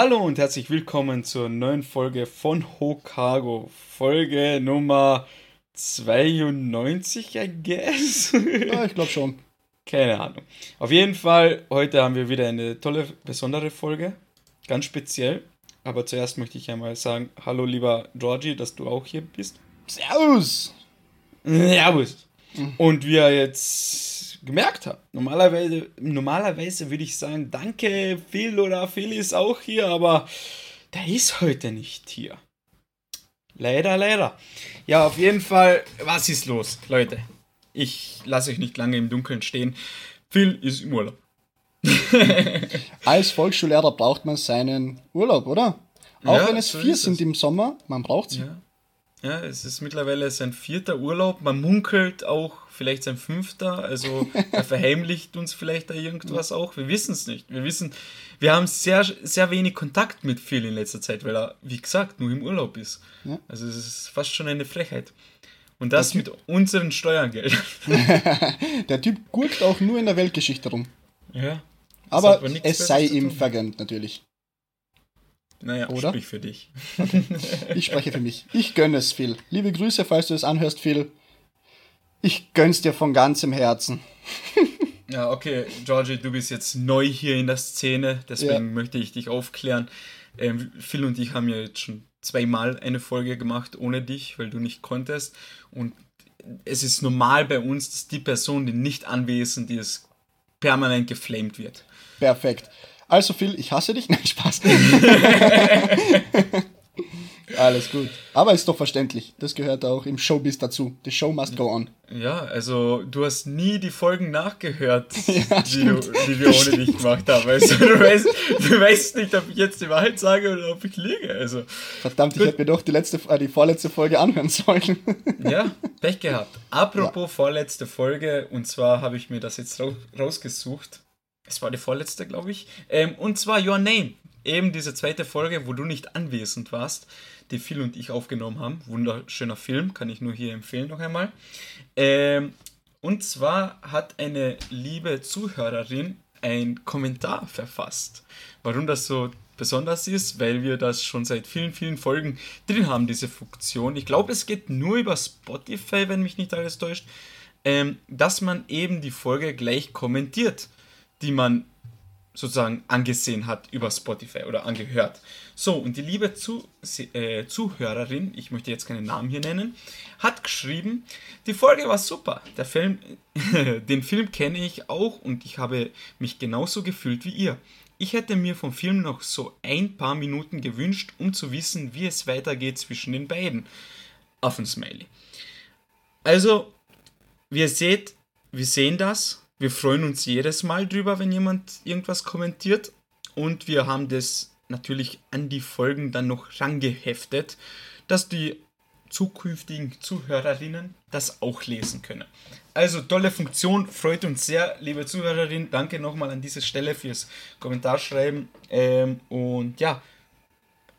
Hallo und herzlich willkommen zur neuen Folge von Hokago. Folge Nummer 92, I guess. Ja, ich glaube schon. Keine Ahnung. Auf jeden Fall, heute haben wir wieder eine tolle, besondere Folge. Ganz speziell. Aber zuerst möchte ich einmal sagen, hallo lieber Georgie, dass du auch hier bist. Servus! Servus! Und wie ihr jetzt gemerkt habt, normalerweise, normalerweise würde ich sagen, danke Phil oder Phil ist auch hier, aber der ist heute nicht hier. Leider, leider. Ja, auf jeden Fall, was ist los, Leute? Ich lasse euch nicht lange im Dunkeln stehen. Phil ist im Urlaub. Als Volksschullehrer braucht man seinen Urlaub, oder? Auch Ja, wenn es so vier sind im Sommer, man braucht sie. Ja. Ja, es ist mittlerweile sein vierter Urlaub. Man munkelt auch vielleicht sein fünfter. Also er verheimlicht uns vielleicht da irgendwas auch. Wir wissen es nicht. Wir wissen, wir haben sehr, sehr wenig Kontakt mit Phil in letzter Zeit, weil er, wie gesagt, nur im Urlaub ist. Ja. Also es ist fast schon eine Frechheit. Und das mit unseren Steuergeldern. Der Typ gurkt auch nur in der Weltgeschichte rum. ja. Aber aber es sei ihm vergönnt, natürlich. Naja, Oder? sprich für dich. Ich spreche für mich. Ich gönne es, Phil. Liebe Grüße, falls du es anhörst, Phil. Ich gönn's dir von ganzem Herzen. Ja, okay, Georgie, du bist jetzt neu hier in der Szene, deswegen Ja. möchte ich dich aufklären. Ähm, Phil und ich haben ja jetzt schon zweimal eine Folge gemacht ohne dich, weil du nicht konntest. Und es ist normal bei uns, dass die Person, die nicht anwesend ist, permanent geflamed wird. Perfekt. Also, Phil, ich hasse dich. Nein, Spaß. Alles gut. Aber ist doch verständlich. Das gehört auch im Showbiz dazu. The show must go on. Ja, also du hast nie die Folgen nachgehört, Ja, die, du, die wir ohne dich gemacht haben. Also du weißt, du weißt nicht, ob ich jetzt die Wahrheit sage oder ob ich liege. Also Verdammt, ich hätte mir doch die, letzte, äh, die vorletzte Folge anhören sollen. Ja, Pech gehabt. Apropos vorletzte Folge, und zwar habe ich mir das jetzt rau rausgesucht. Es war die vorletzte, glaube ich. Ähm, und zwar Your Name. Eben diese zweite Folge, wo du nicht anwesend warst, die Phil und ich aufgenommen haben. Wunderschöner Film, kann ich nur hier empfehlen noch einmal. Ähm, und zwar hat eine liebe Zuhörerin einen Kommentar verfasst. Warum das so besonders ist, weil wir das schon seit vielen, vielen Folgen drin haben, diese Funktion. Ich glaube, es geht nur über Spotify, wenn mich nicht alles täuscht, ähm, dass man eben die Folge gleich kommentiert, die man sozusagen angesehen hat über Spotify oder angehört. So, und die liebe äh, Zuhörerin, ich möchte jetzt keinen Namen hier nennen, hat geschrieben, die Folge war super. Der Film, den Film kenne ich auch und ich habe mich genauso gefühlt wie ihr. Ich hätte mir vom Film noch so ein paar Minuten gewünscht, um zu wissen, wie es weitergeht zwischen den beiden. Affensmiley. Also, wie ihr seht, wir sehen das. Wir freuen uns jedes Mal drüber, wenn jemand irgendwas kommentiert. Und wir haben das natürlich an die Folgen dann noch rangeheftet, dass die zukünftigen Zuhörerinnen das auch lesen können. Also tolle Funktion, freut uns sehr, liebe Zuhörerin. Danke nochmal an dieser Stelle fürs Kommentarschreiben. Ähm, und ja,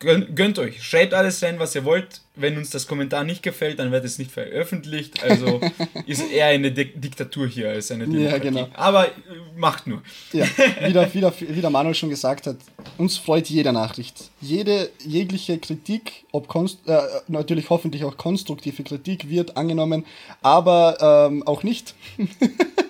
gönnt, gönnt euch. Schreibt alles rein, was ihr wollt. Wenn uns das Kommentar nicht gefällt, dann wird es nicht veröffentlicht. Also ist eher eine Di Diktatur hier als eine Demokratie. genau. Aber äh, macht nur. Ja, wie der, wie, der, wie der Manuel schon gesagt hat, uns freut jede Nachricht. Jede, jegliche Kritik, ob konst äh, natürlich hoffentlich auch konstruktive Kritik, wird angenommen, aber ähm, auch nicht.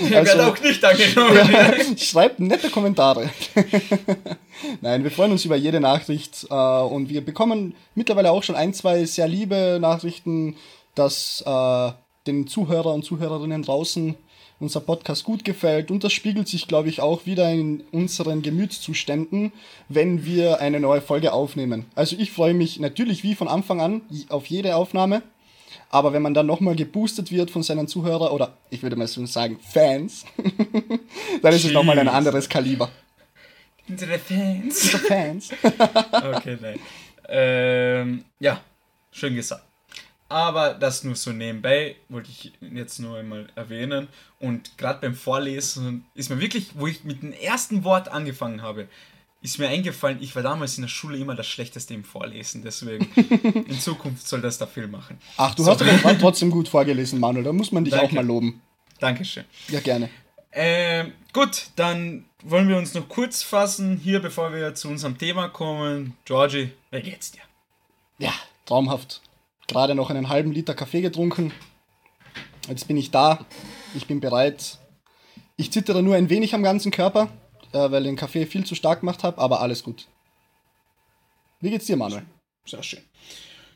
Ihr Also- werdet auch nicht angenommen. Ja, schreibt nette Kommentare. Nein, wir freuen uns über jede Nachricht äh, und wir bekommen mittlerweile auch schon ein, zwei sehr liebe Nachrichten, dass äh, den Zuhörer und Zuhörerinnen draußen unser Podcast gut gefällt und das spiegelt sich, glaube ich, auch wieder in unseren Gemütszuständen, wenn wir eine neue Folge aufnehmen. Also ich freue mich natürlich wie von Anfang an auf jede Aufnahme. Aber wenn man dann nochmal geboostet wird von seinen Zuhörern oder ich würde mal so sagen Fans, dann ist es nochmal ein Jeez. anderes Kaliber. Unsere Fans. So Fans. Okay, nein. Ähm, ja, schön gesagt. Aber das nur so nebenbei, wollte ich jetzt nur einmal erwähnen. Und gerade beim Vorlesen ist mir wirklich, wo ich mit dem ersten Wort angefangen habe, ist mir eingefallen, ich war damals in der Schule immer das Schlechteste im Vorlesen. Deswegen, in Zukunft soll das der Film machen. Ach, du So. hast aber trotzdem gut vorgelesen, Manuel. Da muss man dich Danke. auch mal loben. Dankeschön. Ja, gerne. Ähm, gut, dann wollen wir uns noch kurz fassen, hier bevor wir zu unserem Thema kommen. Georgie, wie geht's dir? Ja, traumhaft. Gerade noch einen halben Liter Kaffee getrunken. Jetzt bin ich da. Ich bin bereit. Ich zittere nur ein wenig am ganzen Körper, äh, weil ich den Kaffee viel zu stark gemacht habe, aber alles gut. Wie geht's dir, Manuel? Sehr schön.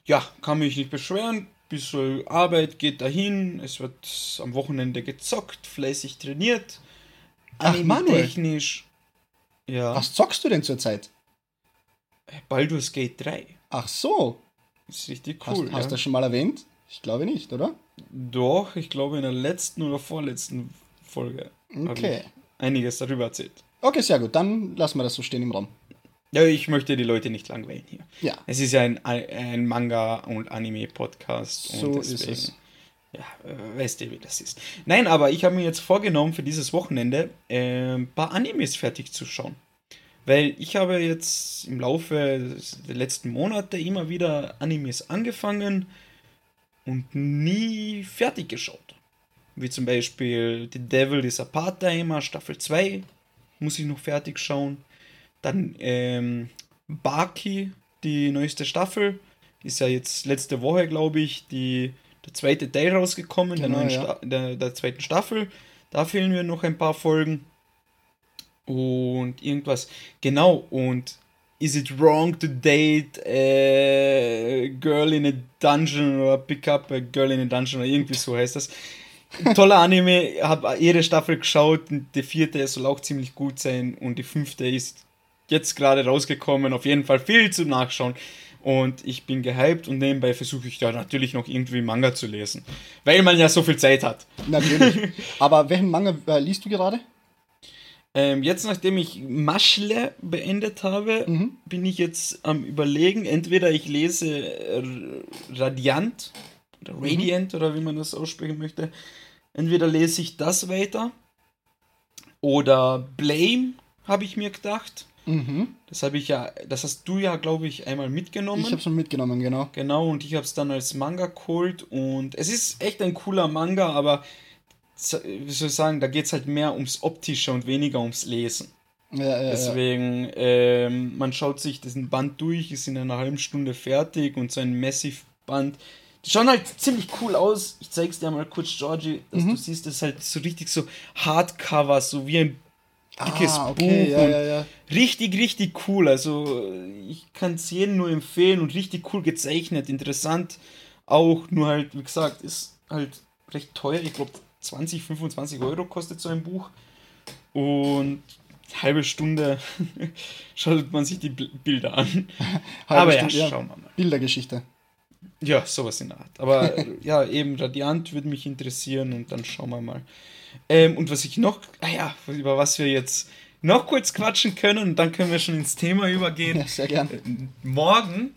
Ja, kann mich nicht beschweren. Bisschen Arbeit geht dahin. Es wird am Wochenende gezockt, fleißig trainiert. Ach, Manuel. Technisch. Ja. Was zockst du denn zurzeit? Baldur's Gate 3. Ach so. Ist richtig Hast, cool. hast du ja. das schon mal erwähnt? Ich glaube nicht, oder? Doch, ich glaube in der letzten oder vorletzten Folge habe Okay. ich einiges darüber erzählt. Okay, sehr gut. Dann lassen wir das so stehen im Raum. Ja, ich möchte die Leute nicht langweilen hier. Ja. Es ist ja ein, ein Manga- und Anime-Podcast. So und ist deswegen, es. Ja, äh, weißt du, wie das ist. Nein, aber ich habe mir jetzt vorgenommen, für dieses Wochenende äh, ein paar Animes fertig zu schauen. Weil ich habe jetzt im Laufe der letzten Monate immer wieder Animes angefangen und nie fertig geschaut. Wie zum Beispiel The Devil is a Part-Timer, Staffel 2, muss ich noch fertig schauen. Dann ähm, Baki, die neueste Staffel, ist ja jetzt letzte Woche, glaube ich, die, der zweite Teil rausgekommen, der, Genau, neuen ja. Sta der, der zweiten Staffel. Da fehlen mir noch ein paar Folgen. Und irgendwas. Genau, und Is it wrong to date a girl in a dungeon oder pick up a girl in a dungeon oder irgendwie so heißt das. Toller Anime, habe jede Staffel geschaut. und Die vierte soll auch ziemlich gut sein und die fünfte ist jetzt gerade rausgekommen. Auf jeden Fall viel zu nachschauen. Und ich bin gehypt und nebenbei versuche ich da natürlich noch irgendwie Manga zu lesen. Weil man ja so viel Zeit hat. Natürlich. Aber welchen Manga äh, liest du gerade? Ähm, jetzt, nachdem ich Maschle beendet habe, Mhm. bin ich jetzt am Überlegen. Entweder ich lese äh, Radiant oder Mhm. Radiant oder wie man das aussprechen möchte. Entweder lese ich das weiter oder Blame, habe ich mir gedacht. Mhm. Das habe ich ja, das hast du ja, glaube ich, einmal mitgenommen. Ich habe schon mitgenommen, genau. Genau, und ich habe es dann als Manga geholt und es ist echt ein cooler Manga, aber wie soll ich sagen, da geht es halt mehr ums Optische und weniger ums Lesen. Ja, ja, ja. Deswegen, ähm, man schaut sich diesen Band durch, ist in einer halben Stunde fertig und so ein Massive-Band. Die schauen halt ziemlich cool aus. Ich zeig's dir mal kurz, Georgie, dass Mhm. du siehst, das ist halt so richtig so Hardcover, so wie ein dickes ah, okay, Buch ja, ja, ja. Richtig, richtig cool. Also ich kann es jedem nur empfehlen und richtig cool gezeichnet, interessant. Auch nur halt, wie gesagt, ist halt recht teuer. Ich glaube 20, 25 Euro kostet so ein Buch. Und halbe Stunde schaut man sich die Bilder an. Halbe Aber Stunde, ja, schauen wir mal. Bildergeschichte. Ja, sowas in der Art. Aber ja, eben Radiant würde mich interessieren und dann schauen wir mal. Ähm, und was ich noch, ah ja, über was wir jetzt noch kurz quatschen können und dann können wir schon ins Thema übergehen. Ja, sehr gern. Äh, Morgen,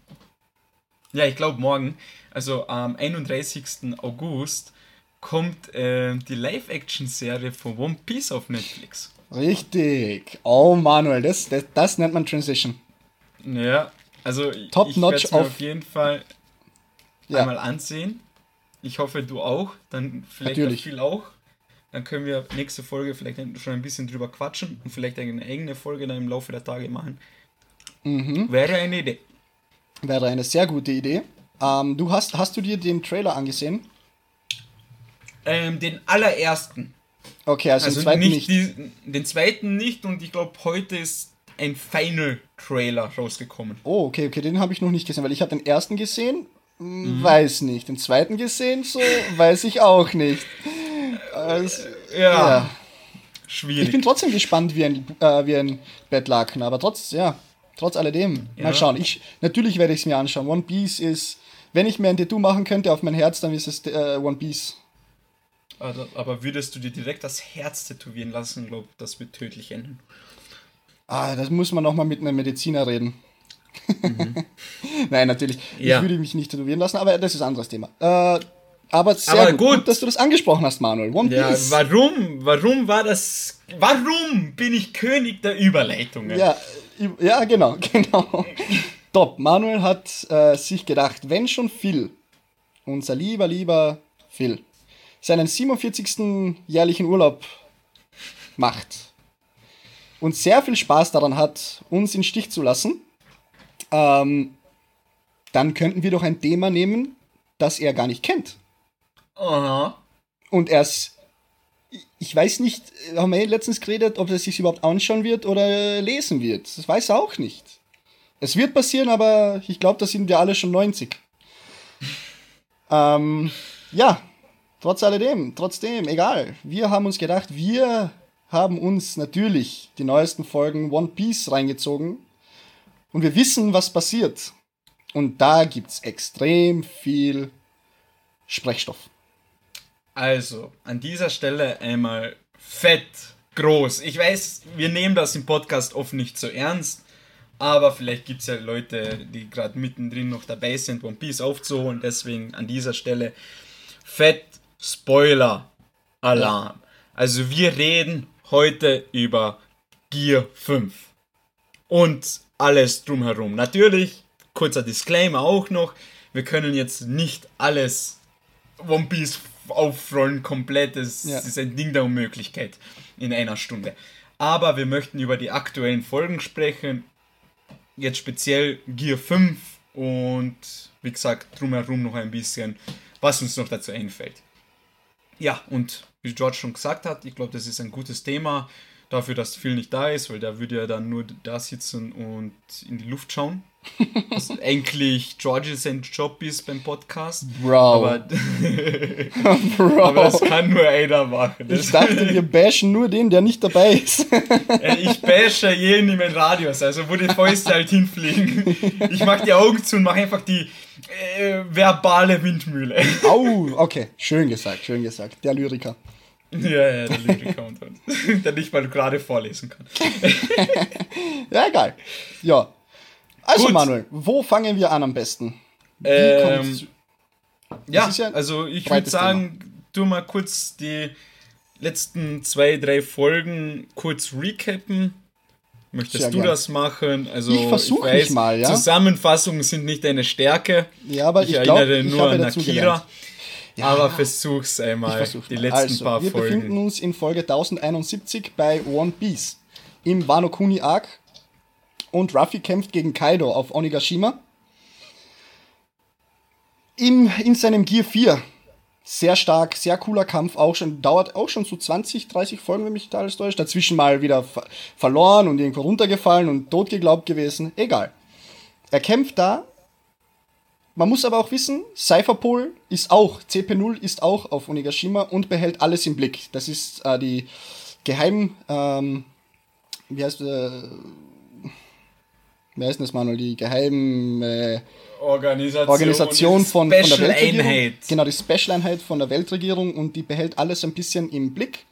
ja, ich glaube morgen, also am 31. August, kommt äh, die Live-Action-Serie von One Piece auf Netflix. Richtig. Oh, Manuel, das, das, das nennt man Transition. Ja, also Top ich werde auf jeden Fall Ja. einmal ansehen. Ich hoffe, du auch. Dann vielleicht Natürlich. auch viel auch. Dann können wir nächste Folge vielleicht schon ein bisschen drüber quatschen und vielleicht eine eigene Folge dann im Laufe der Tage machen. Mhm. Wäre eine Idee. Wäre eine sehr gute Idee. Ähm, du hast, hast du dir den Trailer angesehen? Ähm, den allerersten. Okay, also, Also den zweiten nicht, nicht. Die, den zweiten nicht und ich glaube, heute ist ein Final-Trailer rausgekommen. Oh, okay, okay, den habe ich noch nicht gesehen, weil ich habe den ersten gesehen, Mhm. weiß nicht. Den zweiten gesehen, so weiß ich auch nicht. Also, Ja, ja. Ich schwierig. bin trotzdem gespannt wie ein, äh, wie ein Bettlaken, aber trotz, ja, trotz alledem. Ja. Mal schauen. Ich, natürlich werde ich es mir anschauen. One Piece ist, wenn ich mir ein Tattoo machen könnte auf mein Herz, dann ist es äh, One Piece. Aber, aber würdest du dir direkt das Herz tätowieren lassen, glaube das wird tödlich enden. Ah, das muss man nochmal mit einem Mediziner reden. Nein, natürlich. Mhm. Ja. Ich würde mich nicht tätowieren lassen, aber das ist ein anderes Thema. Äh, aber sehr Aber gut, gut. dass du das angesprochen hast, Manuel. One Ja, Piece. warum? Warum war das? Warum bin ich König der Überleitungen? Ja, ja, genau, genau. Top. Manuel hat äh, sich gedacht, wenn schon Phil, unser lieber, lieber Phil, seinen 47. jährlichen Urlaub macht und sehr viel Spaß daran hat, uns in Stich zu lassen, ähm, dann könnten wir doch ein Thema nehmen, das er gar nicht kennt. Aha. Und er ist, ich weiß nicht, haben wir letztens geredet, ob er sich überhaupt anschauen wird oder lesen wird. Das weiß er auch nicht. Es wird passieren, aber ich glaube, da sind wir alle schon 90. ähm, ja, trotz alledem, trotzdem, egal. Wir haben uns gedacht, wir haben uns natürlich die neuesten Folgen One Piece reingezogen und wir wissen, was passiert. Und da gibt's extrem viel Sprechstoff. Also, an dieser Stelle einmal fett groß. Ich weiß, wir nehmen das im Podcast oft nicht so ernst, aber vielleicht gibt es ja Leute, die gerade mittendrin noch dabei sind, One Piece aufzuholen. Deswegen an dieser Stelle fett Spoiler-Alarm. Also, wir reden heute über Gear 5 und alles drumherum. Natürlich, kurzer Disclaimer auch noch, wir können jetzt nicht alles One Piece aufrollen komplett. Das ja. ist ein Ding der Unmöglichkeit in einer Stunde. Aber wir möchten über die aktuellen Folgen sprechen. Jetzt speziell Gear 5 und wie gesagt, drumherum noch ein bisschen, was uns noch dazu einfällt. Ja, und wie George schon gesagt hat, ich glaube, das ist ein gutes Thema dafür, dass viel nicht da ist, weil der würde ja dann nur da sitzen und in die Luft schauen. Was eigentlich George sein Job ist beim Podcast. Bro. Aber, Bro. aber das kann nur einer machen. Das ich dachte, wir bashen nur den, der nicht dabei ist. ich bashe jeden in meinen Radius, also wo die Fäuste halt hinfliegen. Ich mach die Augen zu und mach einfach die äh, verbale Windmühle. Au, okay. Schön gesagt, schön gesagt. Der Lyriker. Ja, ja, der Lyriker der nicht mal gerade vorlesen kann. ja, egal. Ja. Also, Gut. Manuel, wo fangen wir an am besten? Ähm, ja, ja, also ich würde sagen, Thema. tu mal kurz die letzten zwei, drei Folgen kurz recappen. Möchtest Sehr du gern. das machen? Also ich versuche mal, ja. Zusammenfassungen sind nicht deine Stärke. Ja, aber ich, ich erinnere glaub, nur ich an Akira. Ja, aber versuch's einmal, versuch's die letzten also, paar wir Folgen. Wir befinden uns in Folge 1071 bei One Piece im Wano Kuni Arc und Ruffy kämpft gegen Kaido auf Onigashima. Im, in seinem Gear 4. Sehr stark, sehr cooler Kampf, auch schon, dauert auch schon so 20, 30 Folgen, wenn mich da alles täuscht. Dazwischen mal wieder ver verloren und irgendwo runtergefallen und tot geglaubt gewesen. Egal. Er kämpft da man muss aber auch wissen, Cypherpol ist auch, CP0 ist auch auf Onigashima und behält alles im Blick. Das ist äh, die Geheim, ähm, wie heißt, äh, wie heißt das, Manuel? Die Geheim, äh, Organisation, Organisation von, von der Weltregierung. Einheit. Genau, die Special-Einheit von der Weltregierung und die behält alles ein bisschen im Blick.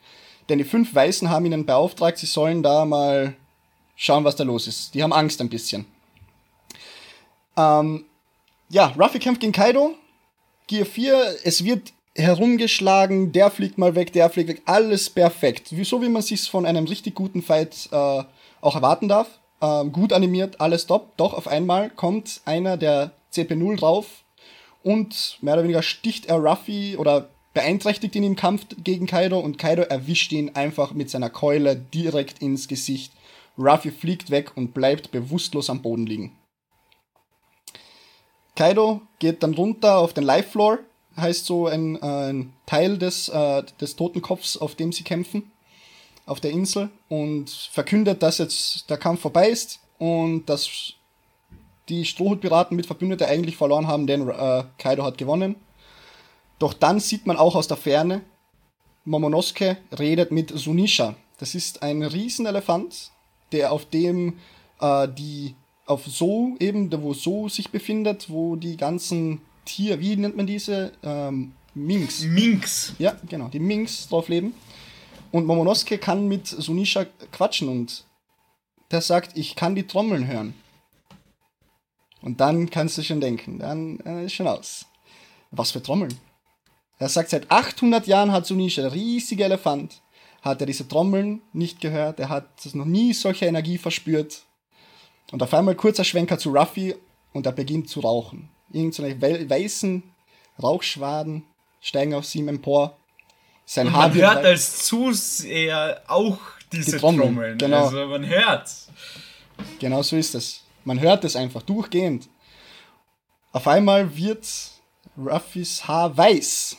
Denn die fünf Weißen haben ihnen beauftragt, sie sollen da mal schauen, was da los ist. Die haben Angst ein bisschen. Ähm, ja, Ruffy kämpft gegen Kaido. Gear 4, es wird herumgeschlagen, der fliegt mal weg, der fliegt weg, alles perfekt. So wie man sich von einem richtig guten Fight äh, auch erwarten darf. Ähm, gut animiert, alles top. Doch auf einmal kommt einer der CP0 drauf und mehr oder weniger sticht er Ruffy oder beeinträchtigt ihn im Kampf gegen Kaido und Kaido erwischt ihn einfach mit seiner Keule direkt ins Gesicht. Ruffy fliegt weg und bleibt bewusstlos am Boden liegen. Kaido geht dann runter auf den Life Floor, heißt so ein, äh, ein Teil des, äh, des Totenkopfs, auf dem sie kämpfen, auf der Insel, und verkündet, dass jetzt der Kampf vorbei ist und dass die Strohhutpiraten mit Verbündete eigentlich verloren haben, denn äh, Kaido hat gewonnen. Doch dann sieht man auch aus der Ferne, Momonosuke redet mit Sunisha. Das ist ein Riesenelefant, der auf dem äh, die auf So eben, wo So sich befindet, wo die ganzen Tiere, wie nennt man diese? Ähm, Minks. Minks. Ja, genau, die Minks drauf leben. Und Momonosuke kann mit Sunisha quatschen und der sagt, ich kann die Trommeln hören. Und dann kannst du schon denken, dann äh, ist schon aus. Was für Trommeln? Er sagt, seit 800 Jahren hat Sunisha, der riesige Elefant, hat er diese Trommeln nicht gehört, er hat noch nie solche Energie verspürt. Und auf einmal kurzer Schwenker zu Ruffy und er beginnt zu rauchen. Irgendeine weißen Rauchschwaden steigen aus ihm empor. Sein Und Haar man hört als Zuseher auch diese die Trommeln. Trommeln. Genau. Also man hört. Genau so ist es. Man hört es einfach durchgehend. Auf einmal wird Ruffys Haar weiß.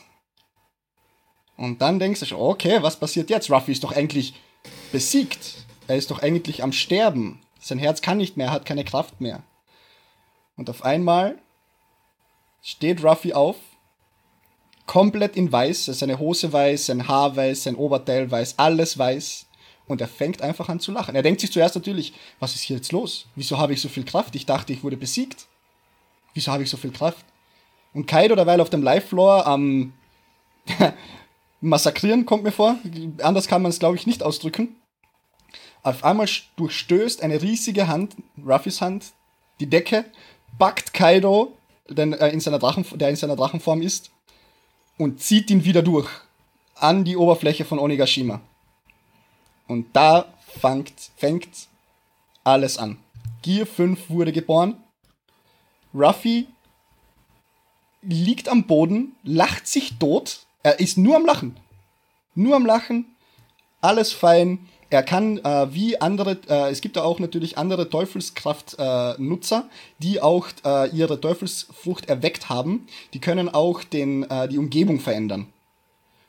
Und dann denkst du schon, okay, was passiert jetzt? Ruffy ist doch eigentlich besiegt. Er ist doch eigentlich am Sterben. Sein Herz kann nicht mehr, hat keine Kraft mehr. Und auf einmal steht Ruffy auf, komplett in weiß, seine Hose weiß, sein Haar weiß, sein Oberteil weiß, alles weiß. Und er fängt einfach an zu lachen. Er denkt sich zuerst natürlich, was ist hier jetzt los? Wieso habe ich so viel Kraft? Ich dachte, ich wurde besiegt. Wieso habe ich so viel Kraft? Und Kaido derweil auf dem Live-Floor am Massakrieren kommt mir vor. Anders kann man es, glaube ich, nicht ausdrücken. Auf einmal durchstößt eine riesige Hand, Ruffys Hand, die Decke, backt Kaido, den, äh, in seiner Drachen, der in seiner Drachenform ist, und zieht ihn wieder durch an die Oberfläche von Onigashima. Und da fängt, fängt alles an. Gear 5 wurde geboren. Ruffy liegt am Boden, lacht sich tot. Er ist nur am Lachen. Nur am Lachen. Alles fein. Er kann äh, wie andere, äh, es gibt da auch natürlich andere Teufelskraft-Nutzer, die auch äh, ihre Teufelsfrucht erweckt haben. Die können auch den, äh, die Umgebung verändern.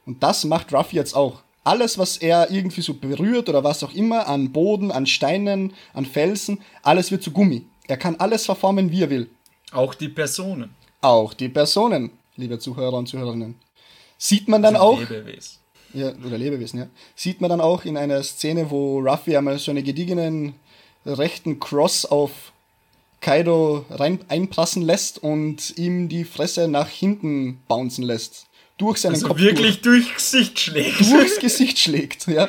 Und das macht Ruffy jetzt auch. Alles, was er irgendwie so berührt oder was auch immer, an Boden, an Steinen, an Felsen, alles wird zu Gummi. Er kann alles verformen, wie er will. Auch die Personen. Auch die Personen, liebe Zuhörer und Zuhörerinnen. Sieht man dann auch. Lebewesen. Ja, oder Lebewesen, ja. Sieht man dann auch in einer Szene, wo Ruffy einmal so einen gediegenen rechten Cross auf Kaido rein, einprassen lässt und ihm die Fresse nach hinten bouncen lässt. Durch seinen also Kopf. wirklich durch. durchs Gesicht schlägt. Durchs Gesicht schlägt, ja.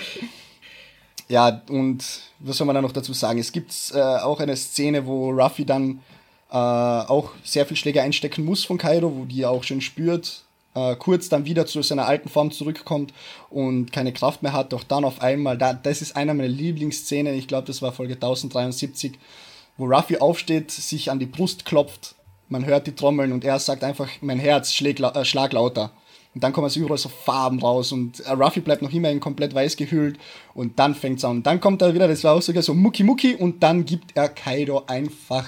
Ja, und was soll man da noch dazu sagen? Es gibt äh, auch eine Szene, wo Ruffy dann äh, auch sehr viel Schläge einstecken muss von Kaido, wo die er auch schon spürt, äh, kurz dann wieder zu seiner alten Form zurückkommt und keine Kraft mehr hat, doch dann auf einmal, da, das ist einer meiner Lieblingsszenen, ich glaube, das war Folge 1073, wo Ruffy aufsteht, sich an die Brust klopft, man hört die Trommeln und er sagt einfach, mein Herz schlägt, äh, schlag lauter. Und dann kommen so überall so Farben raus und äh, Ruffy bleibt noch immer in komplett weiß gehüllt und dann fängt's an. Und dann kommt er wieder, das war auch sogar so Mucki Mucki und dann gibt er Kaido einfach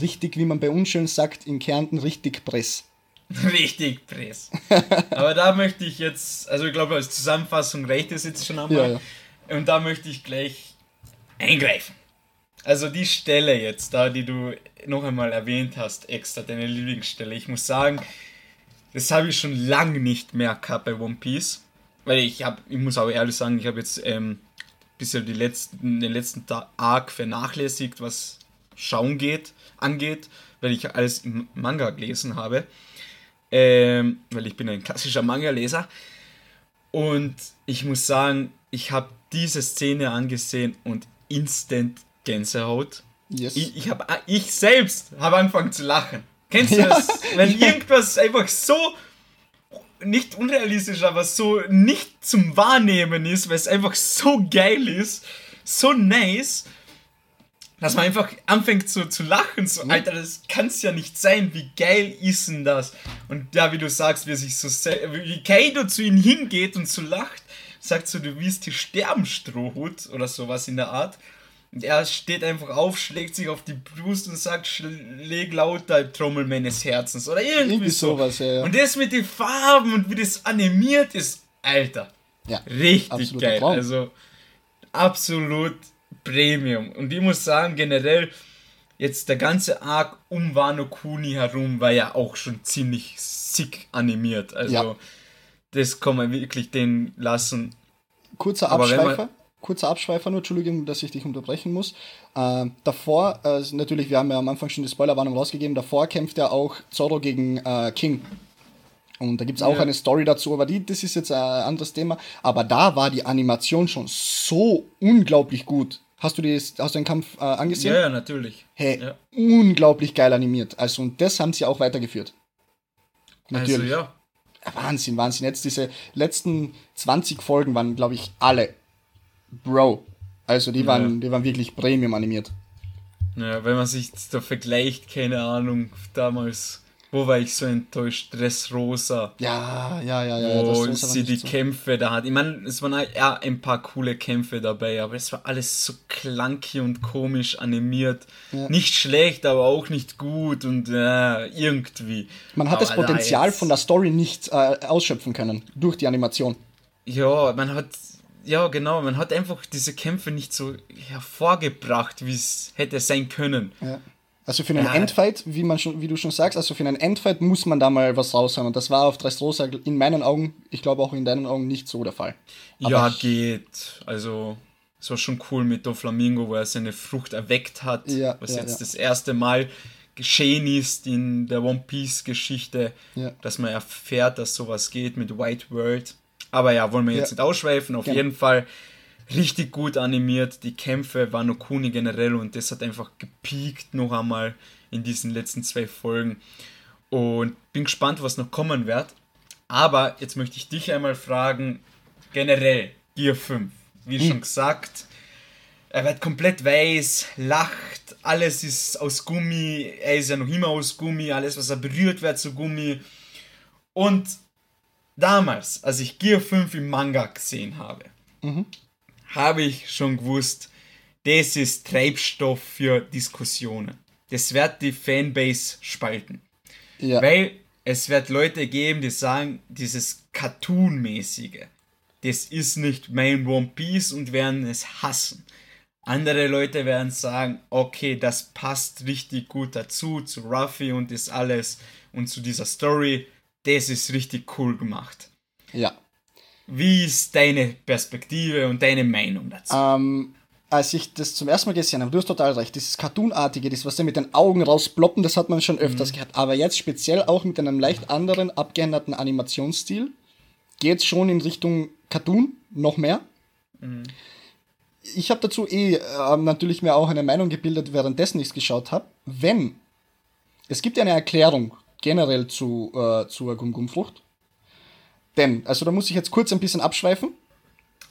richtig, wie man bei uns schön sagt, in Kärnten richtig Press. Richtig Press. Aber da möchte ich jetzt, also ich glaube, als Zusammenfassung reicht es jetzt schon einmal. Ja, ja. Und da möchte ich gleich eingreifen. Also die Stelle jetzt da, die du noch einmal erwähnt hast, extra deine Lieblingsstelle. Ich muss sagen, das habe ich schon lange nicht mehr gehabt bei One Piece. Weil ich habe, ich muss auch ehrlich sagen, ich habe jetzt ähm, bisher die letzten, den letzten Arc vernachlässigt, was Schauen geht, angeht, weil ich alles im Manga gelesen habe. Ähm, weil ich bin ein klassischer Manga-Leser. Und ich muss sagen, ich habe diese Szene angesehen und instant Gänsehaut. Yes. Ich, ich, hab, ich selbst habe angefangen zu lachen. Kennst du ja. das? Wenn irgendwas einfach so nicht unrealistisch, aber so nicht zum Wahrnehmen ist, weil es einfach so geil ist, so nice dass man einfach anfängt zu, zu lachen, so, Alter, das kann's ja nicht sein, wie geil ist denn das? Und ja, wie du sagst, wie er sich so, wie Kaido zu ihm hingeht und so lacht, sagt so, du wirst hier sterben, Strohhut, oder sowas in der Art. Und er steht einfach auf, schlägt sich auf die Brust und sagt, schläg lauter Trommel meines Herzens, oder irgendwie, irgendwie so. sowas, ja, ja. Und das mit den Farben und wie das animiert ist, Alter. Ja, richtig geil. Traum. Also, absolut Premium. Und ich muss sagen, generell, jetzt der ganze Arc um Wano Kuni herum war ja auch schon ziemlich sick animiert. Also, ja. das kann man wirklich den lassen. Kurzer Abschweifer. Kurzer Abschweifer nur, Entschuldigung, dass ich dich unterbrechen muss. Äh, davor, äh, natürlich, wir haben ja am Anfang schon die Spoilerwarnung rausgegeben, davor kämpft er auch Zorro gegen äh, King. Und da gibt es auch ja. eine Story dazu, aber die, das ist jetzt ein anderes Thema. Aber da war die Animation schon so unglaublich gut. Hast du, die, hast du den Kampf äh, angesehen? Ja, ja, natürlich. Hey, ja. unglaublich geil animiert. Also, und das haben sie auch weitergeführt. Natürlich. Also, ja. Wahnsinn, Wahnsinn. Jetzt diese letzten 20 Folgen waren, glaube ich, alle Bro. Also, die, ja. waren, die waren wirklich Premium animiert. Ja, wenn man sich da vergleicht, keine Ahnung, damals wo war ich so enttäuscht? Dressrosa. Ja, ja, ja, ja. Wo sie die so. Kämpfe da hat. Ich meine, es waren ja ein paar coole Kämpfe dabei, aber es war alles so clunky und komisch animiert. Ja. Nicht schlecht, aber auch nicht gut und äh, irgendwie. Man hat das Aber da Potenzial jetzt- von der Story nicht äh, ausschöpfen können durch die Animation. Ja, man hat. Ja, genau, man hat einfach diese Kämpfe nicht so hervorgebracht, wie es hätte sein können. Ja. Also für einen Ja. Endfight, wie, man schon, wie du schon sagst, also für einen Endfight muss man da mal was raushauen. Und das war auf Dressrosa in meinen Augen, ich glaube auch in deinen Augen, nicht so der Fall. ja, ich- geht. Also, es war schon cool mit Doflamingo, wo er seine Frucht erweckt hat, Ja, was ja, jetzt ja. das erste Mal geschehen ist in der One Piece Geschichte, Ja. dass man erfährt, dass sowas geht mit White World. Aber ja, wollen wir jetzt Ja. nicht ausschweifen. Auf Genau. jeden Fall richtig gut animiert. Die Kämpfe waren noch Kuni generell und das hat einfach gepiekt noch einmal in diesen letzten zwei Folgen. Und bin gespannt, was noch kommen wird. Aber jetzt möchte ich dich einmal fragen, generell, Gear 5. Wie Hm. schon gesagt, er wird komplett weiß, lacht, alles ist aus Gummi, er ist ja noch immer aus Gummi, alles was er berührt wird zu Gummi. Und damals, als ich Gear 5 im Manga gesehen habe, Mhm. Habe ich schon gewusst, das ist Treibstoff für Diskussionen. Das wird die Fanbase spalten. Ja. Weil es wird Leute geben, die sagen, dieses Cartoon-mäßige, das ist nicht mein One Piece und werden es hassen. Andere Leute werden sagen, okay, das passt richtig gut dazu, zu Ruffy und das alles und zu dieser Story. Das ist richtig cool gemacht. ja. Wie ist deine Perspektive und deine Meinung dazu? Ähm, als ich das zum ersten Mal gesehen habe, du hast total recht, dieses Cartoonartige, das, was da mit den Augen rausploppen, das hat man schon öfters gehabt. Aber jetzt speziell auch mit einem leicht anderen, abgeänderten Animationsstil geht es schon in Richtung Cartoon, noch mehr. Ich habe dazu eh äh, natürlich mir auch eine Meinung gebildet, währenddessen ich es geschaut habe. Wenn, es gibt ja eine Erklärung generell zu, äh, zur Gum-Gum-Frucht. Denn, also da muss ich jetzt kurz ein bisschen abschweifen.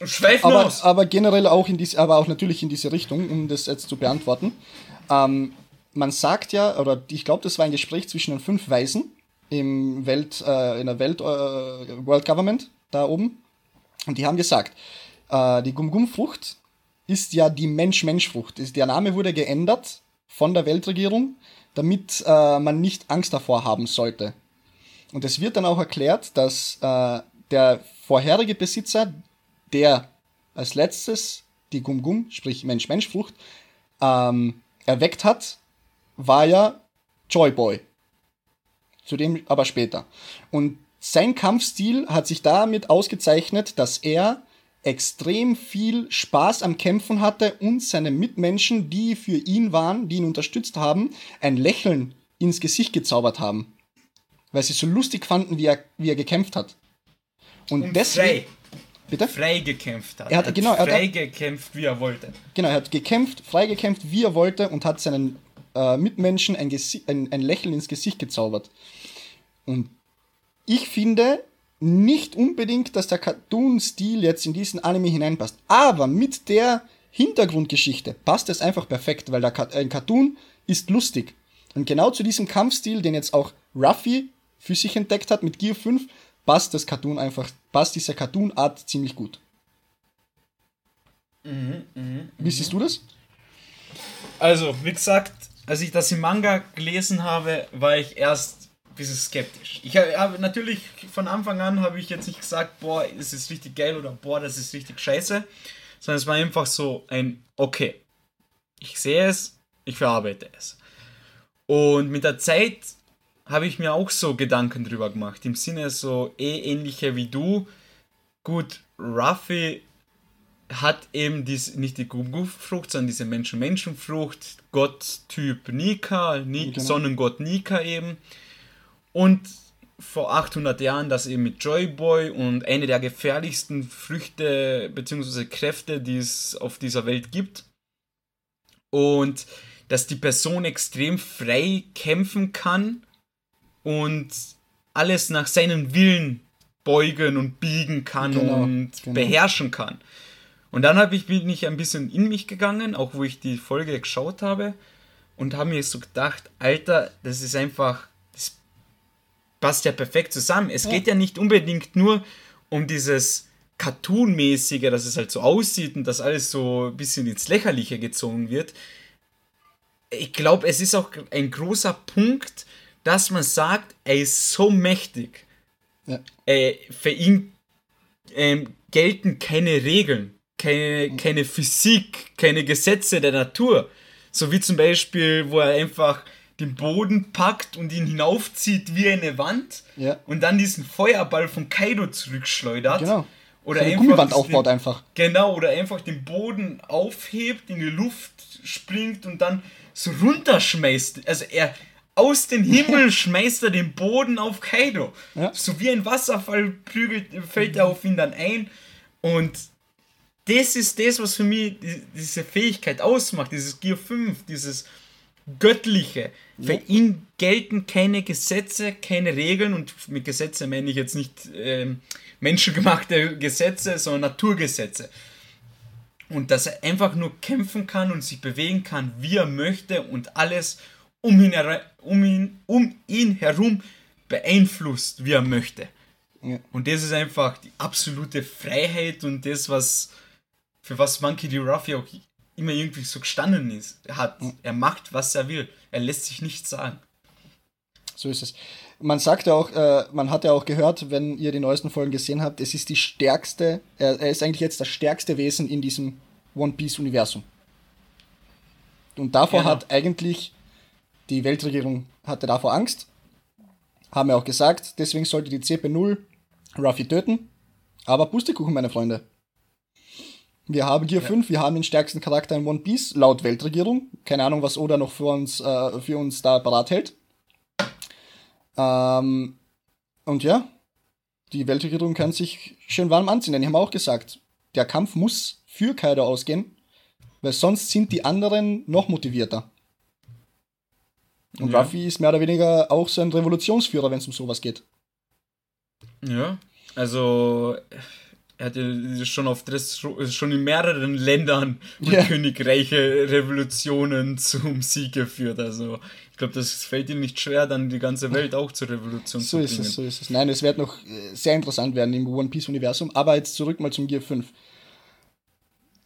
Schweif Aber, los! aber generell auch in diese, aber auch natürlich in diese Richtung, um das jetzt zu beantworten. Ähm, man sagt ja, oder ich glaube, das war ein Gespräch zwischen den fünf Weisen im Welt, äh, in der Welt, äh, World Government da oben. Und die haben gesagt, äh, die Gum-Gum-Frucht ist ja die Mensch-Mensch-Frucht. Der Name wurde geändert von der Weltregierung, damit äh, man nicht Angst davor haben sollte. Und es wird dann auch erklärt, dass äh, der vorherige Besitzer, der als letztes die Gum-Gum, sprich Mensch-Mensch-Frucht, ähm, erweckt hat, war ja Joy Boy. Zu dem aber später. Und sein Kampfstil hat sich damit ausgezeichnet, dass er extrem viel Spaß am Kämpfen hatte und seine Mitmenschen, die für ihn waren, die ihn unterstützt haben, ein Lächeln ins Gesicht gezaubert haben. Weil sie so lustig fanden, wie er, wie er gekämpft hat. Und, Und deswegen. frei, Bitte? frei gekämpft hat. Er hat- genau, er hat- frei gekämpft, wie er wollte. Genau, er hat gekämpft, frei gekämpft, wie er wollte und hat seinen äh, Mitmenschen ein, ein, ein Lächeln ins Gesicht gezaubert. Und ich finde nicht unbedingt, dass der Cartoon-Stil jetzt in diesen Anime hineinpasst. Aber mit der Hintergrundgeschichte passt es einfach perfekt, weil der ein Cartoon ist lustig. Und genau zu diesem Kampfstil, den jetzt auch Ruffy für sich entdeckt hat mit Gear 5, passt das Cartoon einfach, passt diese Cartoon-Art ziemlich gut. Wie siehst du das? Also, wie gesagt, als ich das im Manga gelesen habe, war ich erst ein bisschen skeptisch. Ich habe hab, natürlich von Anfang an habe ich jetzt nicht gesagt, boah, das ist richtig geil oder boah, das ist richtig scheiße, sondern es war einfach so ein, okay, ich sehe es, ich verarbeite es. Und mit der Zeit habe ich mir auch so Gedanken drüber gemacht, im Sinne so eh ähnliche wie du. Gut, Ruffy hat eben dies, nicht die Gum-Gum-Frucht, sondern diese Menschen-Menschen-Frucht, Gott-Typ Nika, Ni Genau. Sonnengott Nika eben. Und vor 800 Jahren das eben mit Joy Boy und eine der gefährlichsten Früchte bzw. Kräfte, die es auf dieser Welt gibt. Und dass die Person extrem frei kämpfen kann und alles nach seinem Willen beugen und biegen kann Genau, und genau. beherrschen kann. Und dann hab ich, bin ich ein bisschen in mich gegangen, auch wo ich die Folge geschaut habe, und habe mir so gedacht, Alter, das ist einfach, das passt ja perfekt zusammen. Es ja. geht ja nicht unbedingt nur um dieses Cartoon-mäßige, dass es halt so aussieht und dass alles so ein bisschen ins Lächerliche gezogen wird. Ich glaube, es ist auch ein großer Punkt, dass man sagt, er ist so mächtig. Ja. Äh, für ihn ähm, gelten keine Regeln, keine, keine Physik, keine Gesetze der Natur. So wie zum Beispiel, wo er einfach den Boden packt und ihn hinaufzieht wie eine Wand ja. und dann diesen Feuerball von Kaido zurückschleudert. Genau. Oder eine Gummiband aufbaut den, einfach. Genau, oder einfach den Boden aufhebt, in die Luft springt und dann so runterschmeißt. Also er aus dem Himmel schmeißt er den Boden auf Kaido. Ja. So wie ein Wasserfall prügelt, fällt er auf ihn dann ein. Und das ist das, was für mich diese Fähigkeit ausmacht, dieses Gear 5, dieses Göttliche. Für ja. ihn gelten keine Gesetze, keine Regeln und mit Gesetze meine ich jetzt nicht ähm, menschengemachte Gesetze, sondern Naturgesetze. Und dass er einfach nur kämpfen kann und sich bewegen kann, wie er möchte und alles um ihn, um ihn, um ihn herum beeinflusst, wie er möchte. Ja. Und das ist einfach die absolute Freiheit und das, was für was Monkey D. Ruffy auch immer irgendwie so gestanden ist. Er hat, ja. er macht, was er will. Er lässt sich nichts sagen. So ist es. Man sagt ja auch, äh, man hat ja auch gehört, wenn ihr die neuesten Folgen gesehen habt, es ist die stärkste, er, er ist eigentlich jetzt das stärkste Wesen in diesem One Piece Universum. Und davor genau. hat eigentlich die Weltregierung hatte davor Angst, haben ja auch gesagt, deswegen sollte die CP0 Ruffy töten. Aber Pustekuchen, meine Freunde. Wir haben hier ja. fünf, wir haben den stärksten Charakter in One Piece, laut Weltregierung. Keine Ahnung, was Oda noch für uns, äh, für uns da parat hält. Ähm, und ja, die Weltregierung kann sich schön warm anziehen, denn die haben auch gesagt, der Kampf muss für Kaido ausgehen, weil sonst sind die anderen noch motivierter. Und ja. Ruffy ist mehr oder weniger auch so ein Revolutionsführer, wenn es um sowas geht. Ja, also er hat ja schon auf das schon in mehreren Ländern und yeah. Königreiche Revolutionen zum Sieg geführt. Also ich glaube, das fällt ihm nicht schwer, dann die ganze Welt auch zur Revolution so zu bringen. So ist es, so ist es. Nein, es wird noch äh, sehr interessant werden im One Piece Universum. Aber jetzt zurück mal zum Gear 5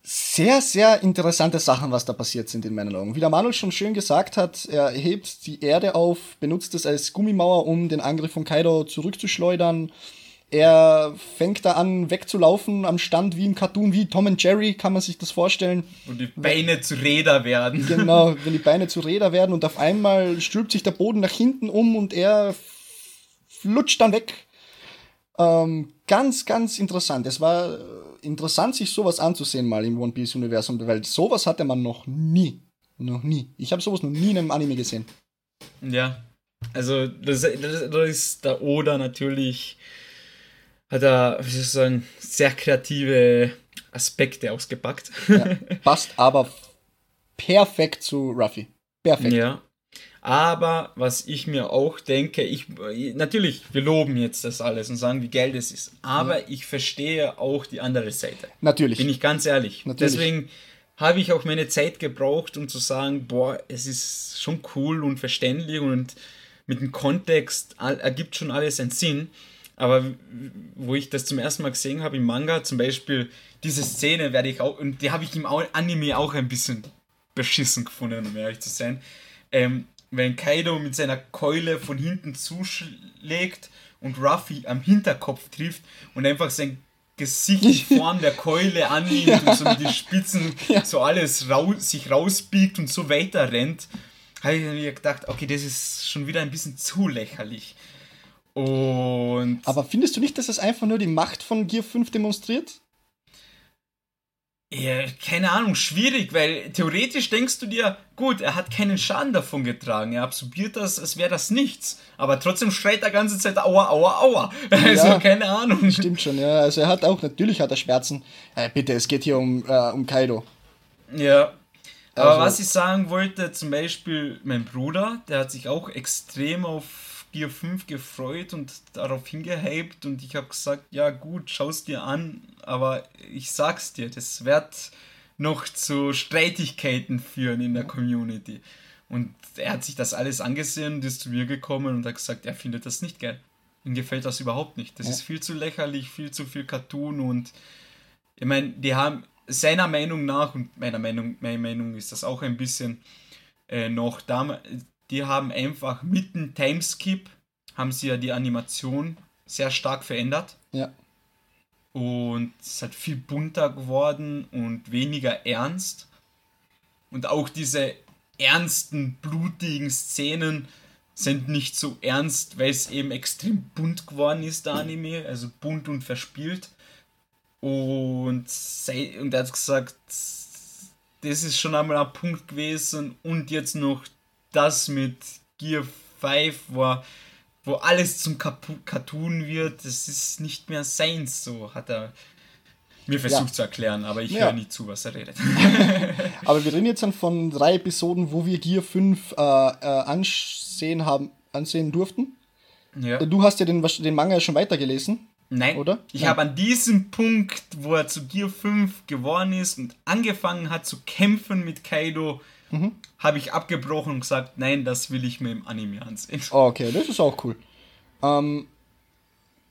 sehr, sehr interessante Sachen, was da passiert sind in meinen Augen. Wie der Manuel schon schön gesagt hat, er hebt die Erde auf, benutzt es als Gummimauer, um den Angriff von Kaido zurückzuschleudern. Er fängt da an, wegzulaufen am Stand wie im Cartoon, wie Tom und Jerry, kann man sich das vorstellen. Und die Beine zu Räder werden. Genau, wenn die Beine zu Räder werden und auf einmal stülpt sich der Boden nach hinten um und er flutscht dann weg. Ähm, ganz, ganz interessant. Es war interessant, sich sowas anzusehen mal im One Piece Universum, weil sowas hatte man noch nie. Noch nie. Ich habe sowas noch nie in einem Anime gesehen. Ja. Also, das, das, das ist der Oda natürlich, hat er, wie soll ich sagen, sehr kreative Aspekte ausgepackt. Ja, passt aber perfekt zu Ruffy. Perfekt. Ja. Aber was ich mir auch denke, ich natürlich, wir loben jetzt das alles und sagen, wie geil das ist. Aber mhm. ich verstehe auch die andere Seite. Natürlich. Bin ich ganz ehrlich. Natürlich. Deswegen habe ich auch meine Zeit gebraucht, um zu sagen, boah, es ist schon cool und verständlich und mit dem Kontext ergibt schon alles einen Sinn. Aber wo ich das zum ersten Mal gesehen habe im Manga, zum Beispiel diese Szene werde ich auch, und die habe ich im Anime auch ein bisschen beschissen gefunden, um ehrlich zu sein. Ähm, wenn Kaido mit seiner Keule von hinten zuschlägt und Ruffy am Hinterkopf trifft und einfach sein Gesicht in Form der Keule annimmt ja. und so mit den Spitzen ja. so alles raus, sich rausbiegt und so weiter rennt, habe ich mir gedacht, okay, das ist schon wieder ein bisschen zu lächerlich. Und Aber findest du nicht, dass es einfach nur die Macht von Gear 5 demonstriert? Ja, keine Ahnung, schwierig, weil theoretisch denkst du dir, gut, er hat keinen Schaden davon getragen, er absorbiert das, als wäre das nichts. Aber trotzdem schreit er ganze Zeit Aua, Aua, Aua. Also ja, keine Ahnung. Stimmt schon, ja. Also er hat auch, natürlich hat er Schmerzen. Äh, bitte, es geht hier um, äh, um Kaido. Ja. Aber also, was ich sagen wollte, zum Beispiel mein Bruder, der hat sich auch extrem auf Gear 5 gefreut und darauf hingehypt und ich habe gesagt, ja gut, schau's dir an, aber ich sag's dir, das wird noch zu Streitigkeiten führen in der Community. Und er hat sich das alles angesehen und ist zu mir gekommen und hat gesagt, er findet das nicht geil. ihm gefällt das überhaupt nicht. Das ja. ist viel zu lächerlich, viel zu viel Cartoon und ich meine, die haben seiner Meinung nach, und meiner Meinung, meine Meinung ist das auch ein bisschen äh, noch da, die haben einfach mit dem Timeskip, haben sie ja die Animation sehr stark verändert. Ja. Und es ist halt viel bunter geworden und weniger ernst. Und auch diese ernsten, blutigen Szenen sind nicht so ernst, weil es eben extrem bunt geworden ist, der Anime. Also bunt und verspielt. Und, und er hat gesagt, das ist schon einmal ein Punkt gewesen. Und jetzt noch das mit Gear 5, wo, wo alles zum Cartoon wird. Das ist nicht mehr seins, so hat er mir versucht ja. zu erklären, aber ich ja. höre nie zu, was er redet. aber wir reden jetzt dann von drei Episoden, wo wir Gear 5 äh, äh, ansehen, haben, ansehen durften. Ja. Du hast ja den, den Manga schon weitergelesen. Nein, oder? Ich habe an diesem Punkt, wo er zu Gear 5 geworden ist und angefangen hat zu kämpfen mit Kaido, mhm. habe ich abgebrochen und gesagt, nein, das will ich mir im Anime ansehen. Okay, das ist auch cool. Ähm,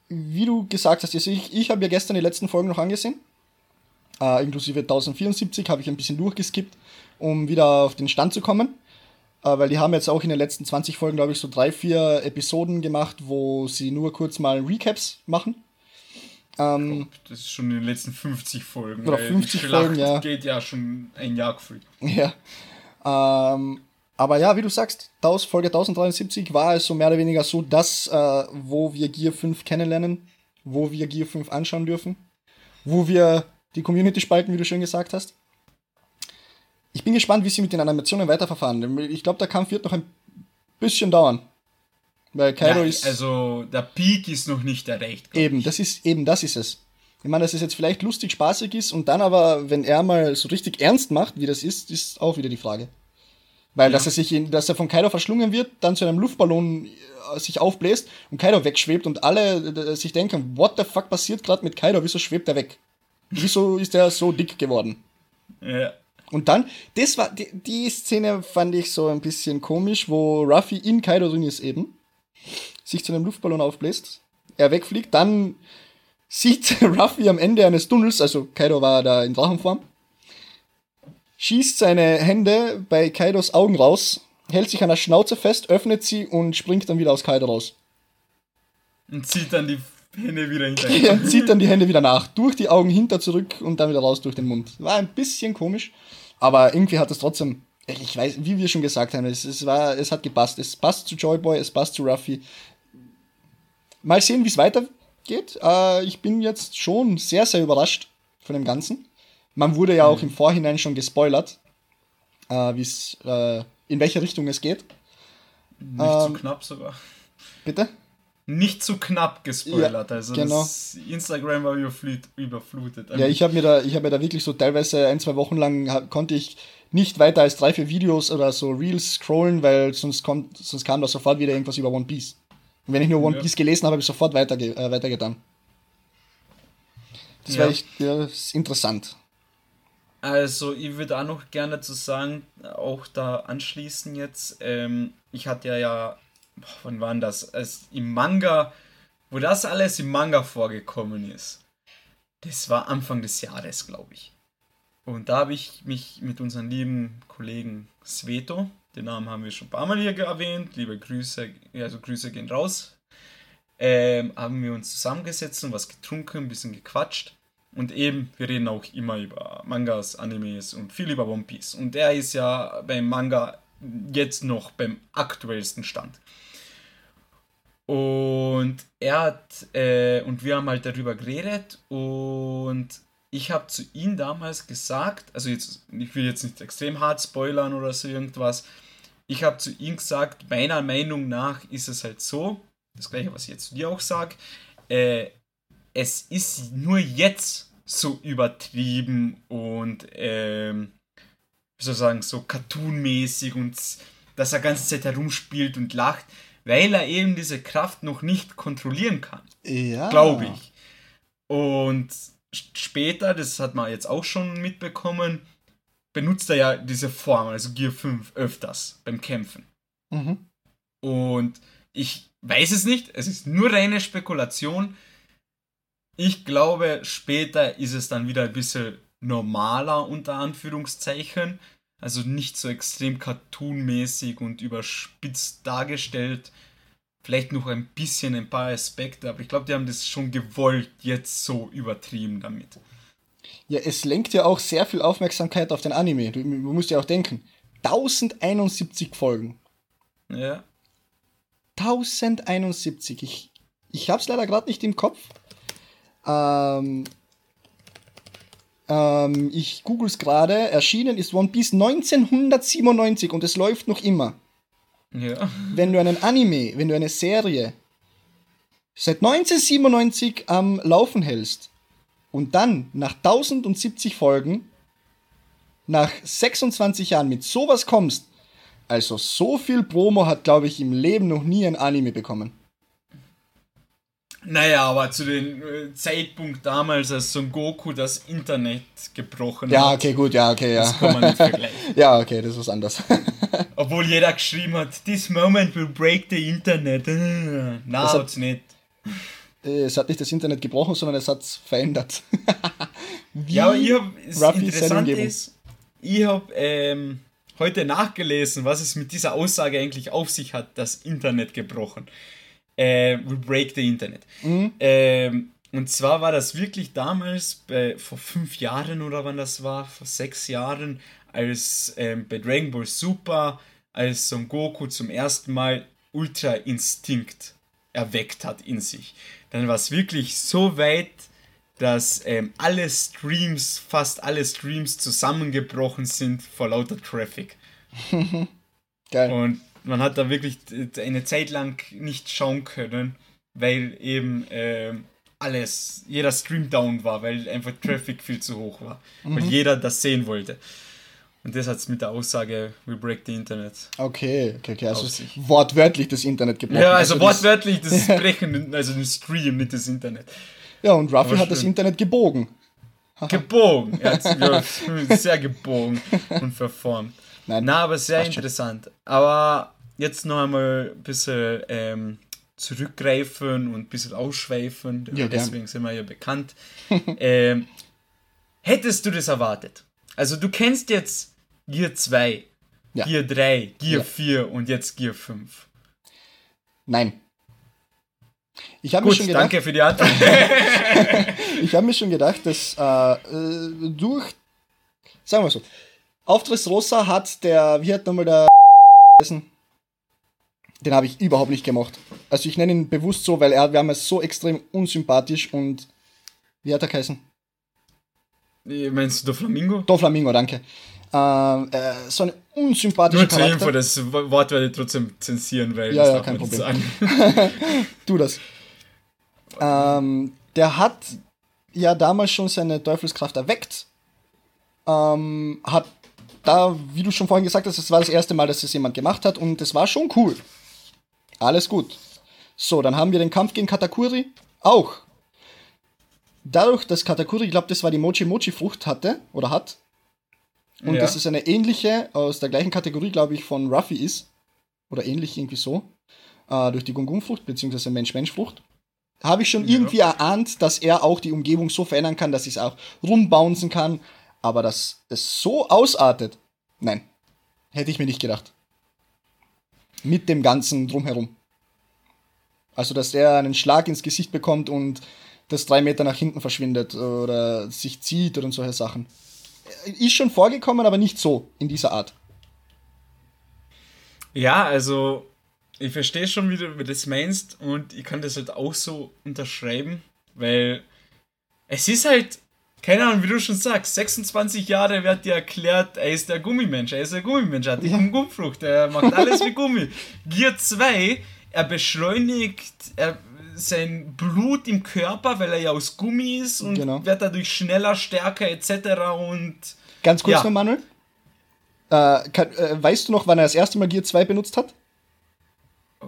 wie du gesagt hast, ich, ich habe ja gestern die letzten Folgen noch angesehen. Äh, inklusive 1074 habe ich ein bisschen durchgeskippt, um wieder auf den Stand zu kommen. Äh, weil die haben jetzt auch in den letzten 20 Folgen, glaube ich, so drei, vier Episoden gemacht, wo sie nur kurz mal Recaps machen. Ähm, das ist schon in den letzten 50 Folgen. Oder 50 Folgen, ja. geht ja schon ein Jahr gefühlt. Ja. Ähm, aber ja, wie du sagst, Folge 1073 war es so mehr oder weniger so das, äh, wo wir Gear 5 kennenlernen, wo wir Gear 5 anschauen dürfen, wo wir die Community spalten, wie du schön gesagt hast. Ich bin gespannt, wie sie mit den Animationen weiterverfahren. Ich glaube, der Kampf wird noch ein bisschen dauern. Weil Kaido ja, ist. Also der Peak ist noch nicht erreicht. Eben, das ist eben das ist es. Ich meine, dass es jetzt vielleicht lustig, spaßig ist und dann aber, wenn er mal so richtig ernst macht, wie das ist, ist auch wieder die Frage. Weil, ja. dass er sich, in, dass er von Kaido verschlungen wird, dann zu einem Luftballon äh, sich aufbläst und Kaido wegschwebt und alle äh, sich denken, what the fuck passiert gerade mit Kaido? Wieso schwebt er weg? Wieso ist er so dick geworden? Ja. Und dann, das war, die, die Szene fand ich so ein bisschen komisch, wo Ruffy in Kaido drin ist eben sich zu einem Luftballon aufbläst, er wegfliegt, dann sieht Ruffy am Ende eines Tunnels, also Kaido war da in Drachenform, schießt seine Hände bei Kaidos Augen raus, hält sich an der Schnauze fest, öffnet sie und springt dann wieder aus Kaido raus. Und zieht dann die Hände wieder hinterher. er zieht dann die Hände wieder nach, durch die Augen hinter zurück und dann wieder raus durch den Mund. War ein bisschen komisch, aber irgendwie hat es trotzdem ich weiß, wie wir schon gesagt haben, es, es, war, es hat gepasst. Es passt zu Joyboy, es passt zu Ruffy. Mal sehen, wie es weitergeht. Äh, ich bin jetzt schon sehr, sehr überrascht von dem Ganzen. Man wurde ja auch mhm. im Vorhinein schon gespoilert, äh, wie's, äh, in welche Richtung es geht. Nicht ähm, zu knapp sogar. Bitte? Nicht zu knapp gespoilert. Ja, also genau. Instagram war überflutet. Ja, ich habe mir, da, hab mir da wirklich so teilweise ein, zwei Wochen lang konnte ich nicht weiter als drei, vier Videos oder so Reels scrollen, weil sonst, kommt, sonst kam da sofort wieder irgendwas über One Piece. Und wenn ich nur One ja. Piece gelesen habe, habe ich sofort weiterge äh, weitergetan. Das ja. war echt ja, interessant. Also, ich würde auch noch gerne zu sagen, auch da anschließen jetzt. Ähm, ich hatte ja, ja, wann war das? Als im Manga, wo das alles im Manga vorgekommen ist. Das war Anfang des Jahres, glaube ich. Und da habe ich mich mit unserem lieben Kollegen Sveto, den Namen haben wir schon ein paar Mal hier erwähnt, liebe Grüße, also Grüße gehen raus, ähm, haben wir uns zusammengesetzt und was getrunken, ein bisschen gequatscht. Und eben, wir reden auch immer über Mangas, Animes und viel über One Piece. Und er ist ja beim Manga jetzt noch beim aktuellsten Stand. Und er hat, äh, und wir haben halt darüber geredet und ich habe zu ihm damals gesagt, also jetzt, ich will jetzt nicht extrem hart spoilern oder so irgendwas, ich habe zu ihm gesagt, meiner Meinung nach ist es halt so, das gleiche, was ich jetzt zu dir auch sage, äh, es ist nur jetzt so übertrieben und, ähm, wie soll ich sagen, so cartoonmäßig und dass er ganze Zeit herumspielt und lacht, weil er eben diese Kraft noch nicht kontrollieren kann. Ja. Glaube ich. Und später, das hat man jetzt auch schon mitbekommen, benutzt er ja diese Form, also Gear 5, öfters beim Kämpfen. Mhm. Und ich weiß es nicht. Es ist nur reine Spekulation. Ich glaube, später ist es dann wieder ein bisschen normaler, unter Anführungszeichen. Also nicht so extrem cartoonmäßig und überspitzt dargestellt. Vielleicht noch ein bisschen ein paar Aspekte, aber ich glaube, die haben das schon gewollt, jetzt so übertrieben damit. Ja, es lenkt ja auch sehr viel Aufmerksamkeit auf den Anime. Du, du musst ja auch denken. 1071 Folgen. Ja. 1071. Ich, ich habe es leider gerade nicht im Kopf. Ähm, ähm, ich google es gerade. Erschienen ist One Piece 1997 und es läuft noch immer. Ja. Wenn du einen Anime, wenn du eine Serie seit 1997 am Laufen hältst und dann nach 1070 Folgen nach 26 Jahren mit sowas kommst, also so viel Promo hat, glaube ich, im Leben noch nie ein Anime bekommen. Naja, aber zu dem äh, Zeitpunkt damals, als Son Goku das Internet gebrochen Ja, hat, okay, gut, ja, okay, ja. das kann man nicht vergleichen. ja, okay, das ist was anderes. Obwohl jeder geschrieben hat, this moment will break the Internet. Äh, Na, Das hat- hat's nicht. es hat nicht das Internet gebrochen, sondern es hat es verändert. Ja, aber ich hab, das Interessante ist, ich habe ähm, heute nachgelesen, was es mit dieser Aussage eigentlich auf sich hat, das Internet gebrochen. Äh, we break the Internet. Mhm. Ähm, und zwar war das wirklich damals, bei, vor fünf Jahren oder wann das war, vor sechs Jahren, als ähm, bei Dragon Ball Super, als Son Goku zum ersten Mal Ultra Instinkt erweckt hat in sich. Dann war es wirklich so weit, dass ähm, alle Streams, fast alle Streams zusammengebrochen sind vor lauter Traffic. Geil. Und man hat da wirklich eine Zeit lang nicht schauen können, weil eben ähm, alles, jeder Stream down war, weil einfach Traffic viel zu hoch war. Weil jeder das sehen wollte. Und das hat es mit der Aussage, we break the Internet. Okay, okay, okay. Also wortwörtlich das Internet gebrochen. Ja, also das- wortwörtlich das Brechen, also den Stream, nicht das Internet. Ja, und Ruffy hat das. Internet gebogen. Gebogen. Er ja, sehr gebogen und verformt. Nein, Na, aber sehr interessant. Aber jetzt noch einmal ein bisschen ähm, zurückgreifen und ein bisschen ausschweifen. Ja, deswegen sind wir ja bekannt. ähm, hättest du das erwartet? Also du kennst jetzt Gear 2, Ja. Gear 3, Gear Ja. 4 und jetzt Gear 5. Nein. Ich habe mir schon gedacht, danke für die Antwort. ich habe mir schon gedacht, dass äh, äh, durch, sagen wir so, auf Dressrosa hat der, wie hat nochmal der? Den habe ich überhaupt nicht gemocht. Also ich nenne ihn bewusst so, weil er, wir haben es so extrem unsympathisch und wie hat er geheißen? Meinst du der Flamingo? Doflamingo, danke. Ähm, äh, so ein unsympathischer Nur zur Charakter. Info, das Wort werde ich trotzdem zensieren, weil Ja, das ja, darf kein Problem. sagen. Tu das. Ähm, der hat ja damals schon seine Teufelskraft erweckt. Ähm, hat da, wie du schon vorhin gesagt hast, es war das erste Mal, dass es jemand gemacht hat und es war schon cool. Alles gut. So, dann haben wir den Kampf gegen Katakuri. Auch. Dadurch, dass Katakuri, ich glaube, das war die Mochi Mochi Frucht hatte oder hat. Und Ja. dass es eine ähnliche, aus der gleichen Kategorie, glaube ich, von Ruffy ist. Oder ähnlich irgendwie so. Äh, durch die Gungun-Frucht, beziehungsweise Mensch-Mensch-Frucht. Habe ich schon Ja. irgendwie erahnt, dass er auch die Umgebung so verändern kann, dass ich es auch rumbouncen kann. Aber dass es so ausartet, nein. Hätte ich mir nicht gedacht. Mit dem Ganzen drumherum. Also, dass er einen Schlag ins Gesicht bekommt und das drei Meter nach hinten verschwindet oder sich zieht oder solche Sachen. Ist schon vorgekommen, aber nicht so, in dieser Art. Ja, also ich verstehe schon, wie du das meinst und ich kann das halt auch so unterschreiben, weil es ist halt, keine Ahnung, wie du schon sagst, 26 Jahre wird dir erklärt, er ist der Gummimensch, er ist der Gummimensch, er hat die Gummifrucht, er macht alles wie Gummi. Gear 2, er beschleunigt er, sein Blut im Körper, weil er ja aus Gummi ist und Genau. wird dadurch schneller, stärker etc. und Ganz kurz Ja. noch, Manuel. Äh, kann, äh, weißt du noch, wann er das erste Mal Gear 2 benutzt hat?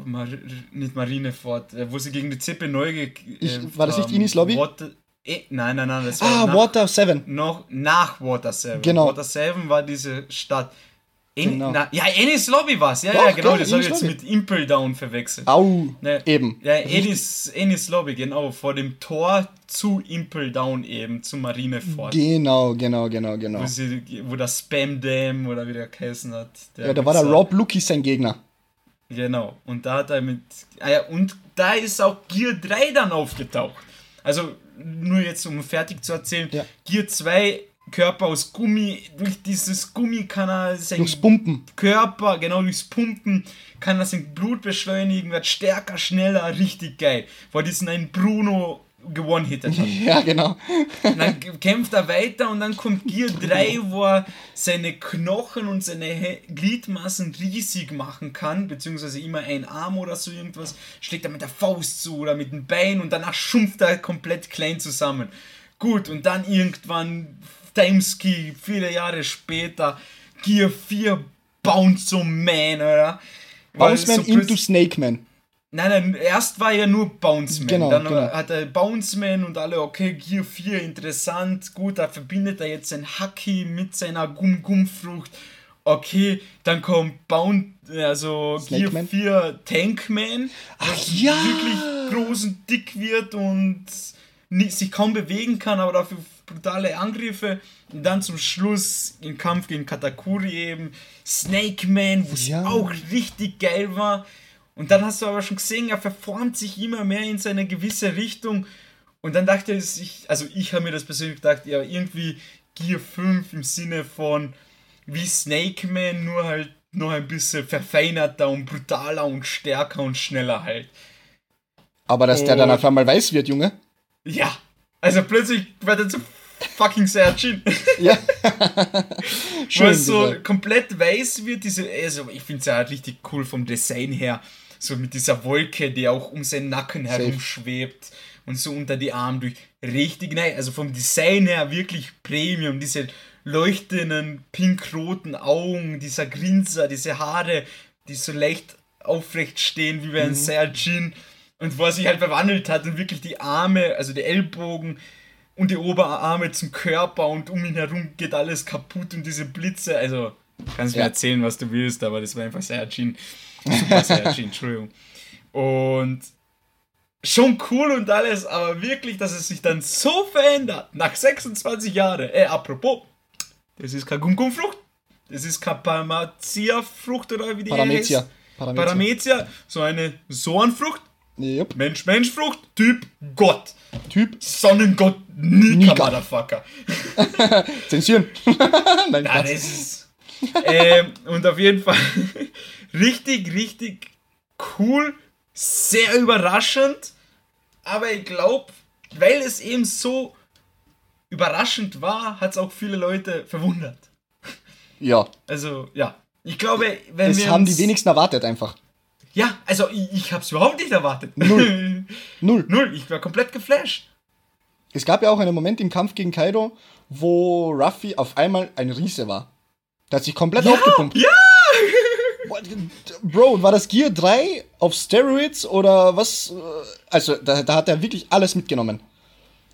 Mar nicht Marineford, äh, wo sie gegen die Zippe neu ge Ich- äh, war das nicht ähm, Inis Lobby? Water, eh, nein, nein, nein, das war Ah, nach, Water 7. noch nach Water 7. Genau. Water 7 war diese Stadt. En genau. Na, ja, Ennis Lobby war's. Ja, Doch, ja, genau. Das habe ich jetzt mit Impel Down verwechselt. Au, ne, eben. Ja, Ennis, Ennis Lobby, genau. Vor dem Tor zu Impel Down eben, zu Marineford. Genau, genau, genau, genau. Wo, sie, wo der Spam Dam oder wie der geheißen hat. Der ja, da war der Rob Lucky sein Gegner. Genau. Und da hat er mit. Ah ja, und da ist auch Gear 3 dann aufgetaucht. Also, nur jetzt um fertig zu erzählen, ja. Gear 2 Körper aus Gummi, durch dieses Gummi kann er sein durchs Pumpen. Körper, genau durchs Pumpen, kann er sein Blut beschleunigen, wird stärker, schneller, richtig geil. Vor diesen einen Bruno gewonnen hätte. Ja, genau. Dann kämpft er weiter und dann kommt Gear 3, wo er seine Knochen und seine Gliedmassen riesig machen kann, beziehungsweise immer ein Arm oder so irgendwas, schlägt er mit der Faust zu oder mit dem Bein und danach schumpft er komplett klein zusammen. Gut, und dann irgendwann Timeski, viele Jahre später, Gear 4 Bounce Man, oder? Bounce Man so into Snake Man. Nein, nein, erst war ja nur Bounce Man. Genau, dann genau. hat er Bounce Man und alle, okay, Gear 4, interessant, gut, da verbindet er jetzt sein Haki mit seiner Gum-Gum-Frucht. Okay, dann kommt Bounce, also Snake Gear Man. 4 Tankman, Ach ja! wirklich groß und dick wird und sich kaum bewegen kann, aber dafür brutale Angriffe. Und dann zum Schluss im Kampf gegen Katakuri eben Snake Man, wo es ja. auch richtig geil war. Und dann hast du aber schon gesehen, er verformt sich immer mehr in seine gewisse Richtung. Und dann dachte ich, also ich habe mir das persönlich gedacht, ja, irgendwie Gear 5 im Sinne von wie Snake Man, nur halt noch ein bisschen verfeinerter und brutaler und stärker und schneller halt. Aber dass und, der dann auf einmal weiß wird, Junge? Ja, also plötzlich wird er zu fucking Sergin. Ja. Schön. Weil so komplett weiß wird, diese, also ich finde es ja halt richtig cool vom Design her. So mit dieser Wolke, die auch um seinen Nacken herum schwebt und so unter die Arme durch. Richtig nice. Also vom Design her wirklich Premium. Diese leuchtenden pink-roten Augen, dieser Grinser, diese Haare, die so leicht aufrecht stehen wie bei einem mhm. Sergin. Und wo er sich halt verwandelt hat und wirklich die Arme, also die Ellbogen, und die Oberarme zum Körper und um ihn herum geht alles kaputt und diese Blitze. Also, kannst ja. mir erzählen, was du willst, aber das war einfach Saiyajin. Super Saiyajin, Entschuldigung. Und schon cool und alles, aber wirklich, dass es sich dann so verändert, nach 26 Jahren. Äh, apropos, das ist keine Gumgum-Frucht, das ist keine Paramazia-Frucht oder wie die Paramezia. heißt. Paramezia. Paramezia, so eine Sohnfrucht. Yep. Mensch, Mensch, Frucht, Typ Gott. Typ Sonnengott Nika, Nika. Motherfucker. Zensieren. Nein, Nein das ist. ähm, und auf jeden Fall richtig, richtig cool, sehr überraschend, aber ich glaube, weil es eben so überraschend war, hat es auch viele Leute verwundert. Ja. Also, ja. Ich glaube, wenn das wir. haben die wenigsten erwartet einfach. Ja, also ich, ich habe es überhaupt nicht erwartet. Null. Null. Null. Ich war komplett geflasht. Es gab ja auch einen Moment im Kampf gegen Kaido, wo Ruffy auf einmal ein Riese war. Der hat sich komplett ja, aufgepumpt. Ja! Bro, war das Gear 3 auf Steroids oder was? Also, da, da hat er wirklich alles mitgenommen.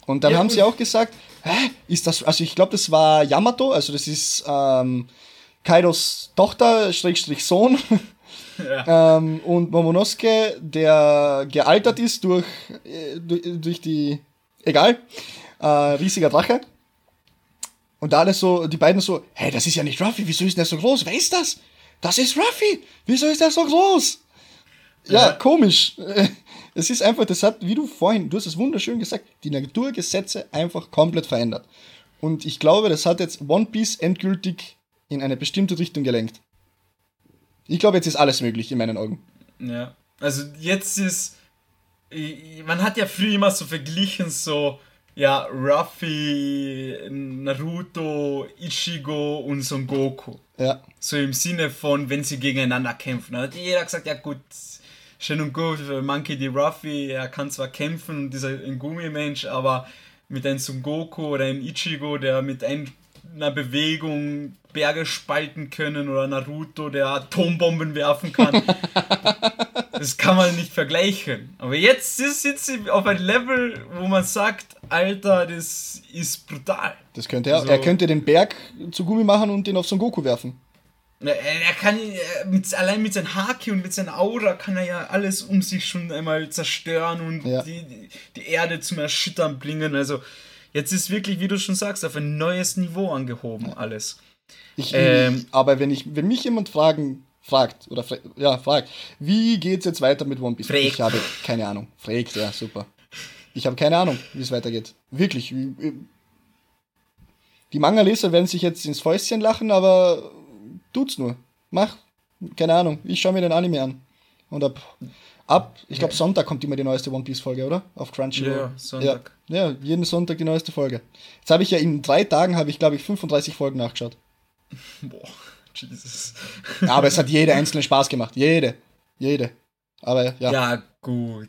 Und dann ja, haben sie auch gesagt, hä, ist das, also ich glaube, das war Yamato, also das ist ähm, Kaidos Tochter, Schrägstrich Sohn. Ja. Ähm, und Momonosuke, der gealtert ist durch, äh, durch, durch die egal, äh, riesiger Drache. Und da alles so, die beiden so, hey, das ist ja nicht Ruffy, wieso ist der so groß? Wer ist das? Das ist Ruffy! Wieso ist der so groß? Ja, ja, komisch. Es ist einfach, das hat, wie du vorhin, du hast es wunderschön gesagt, die Naturgesetze einfach komplett verändert. Und ich glaube, das hat jetzt One Piece endgültig in eine bestimmte Richtung gelenkt. Ich glaube, jetzt ist alles möglich in meinen Augen. Ja, also jetzt ist man hat ja früher immer so verglichen, so, ja, Ruffy, Naruto, Ichigo und Son Goku. Ja. So im Sinne von, wenn sie gegeneinander kämpfen. Da hat jeder gesagt, ja gut, schön und gut, Monkey D. Ruffy, er kann zwar kämpfen, dieser ein Gummimensch, aber mit einem Son Goku oder einem Ichigo, der mit einer Bewegung Berge spalten können oder Naruto, der Atombomben werfen kann. Das kann man nicht vergleichen. Aber jetzt sind sie auf ein Level, wo man sagt, Alter, das ist brutal. Das könnte er. Also, er könnte den Berg zu Gummi machen und den auf Son Goku werfen. Er kann mit, allein mit seinem Haki und mit seiner Aura kann er ja alles um sich schon einmal zerstören und ja. die, die Erde zum Erschüttern bringen. Also jetzt ist wirklich, wie du schon sagst, auf ein neues Niveau angehoben ja. alles. Ich, ähm, aber wenn ich, wenn mich jemand fragen fragt oder fra ja fragt, wie geht's jetzt weiter mit One Piece? Fragt. Ich habe keine Ahnung. Fragt, ja super. Ich habe keine Ahnung, wie es weitergeht. Wirklich. Die Manga-Leser werden sich jetzt ins Fäustchen lachen, aber tut's nur. Mach. Keine Ahnung. Ich schaue mir den Anime an. Und ab, ab ich glaube, Sonntag kommt immer die neueste One Piece-Folge, oder? Auf Crunchyroll. Ja, Sonntag. Ja, ja, jeden Sonntag die neueste Folge. Jetzt habe ich ja in drei Tagen, habe ich glaube ich 35 Folgen nachgeschaut. Boah, Jesus. Ja, aber es hat jede einzelne Spaß gemacht. Jede. Jede. Aber ja. Ja, gut.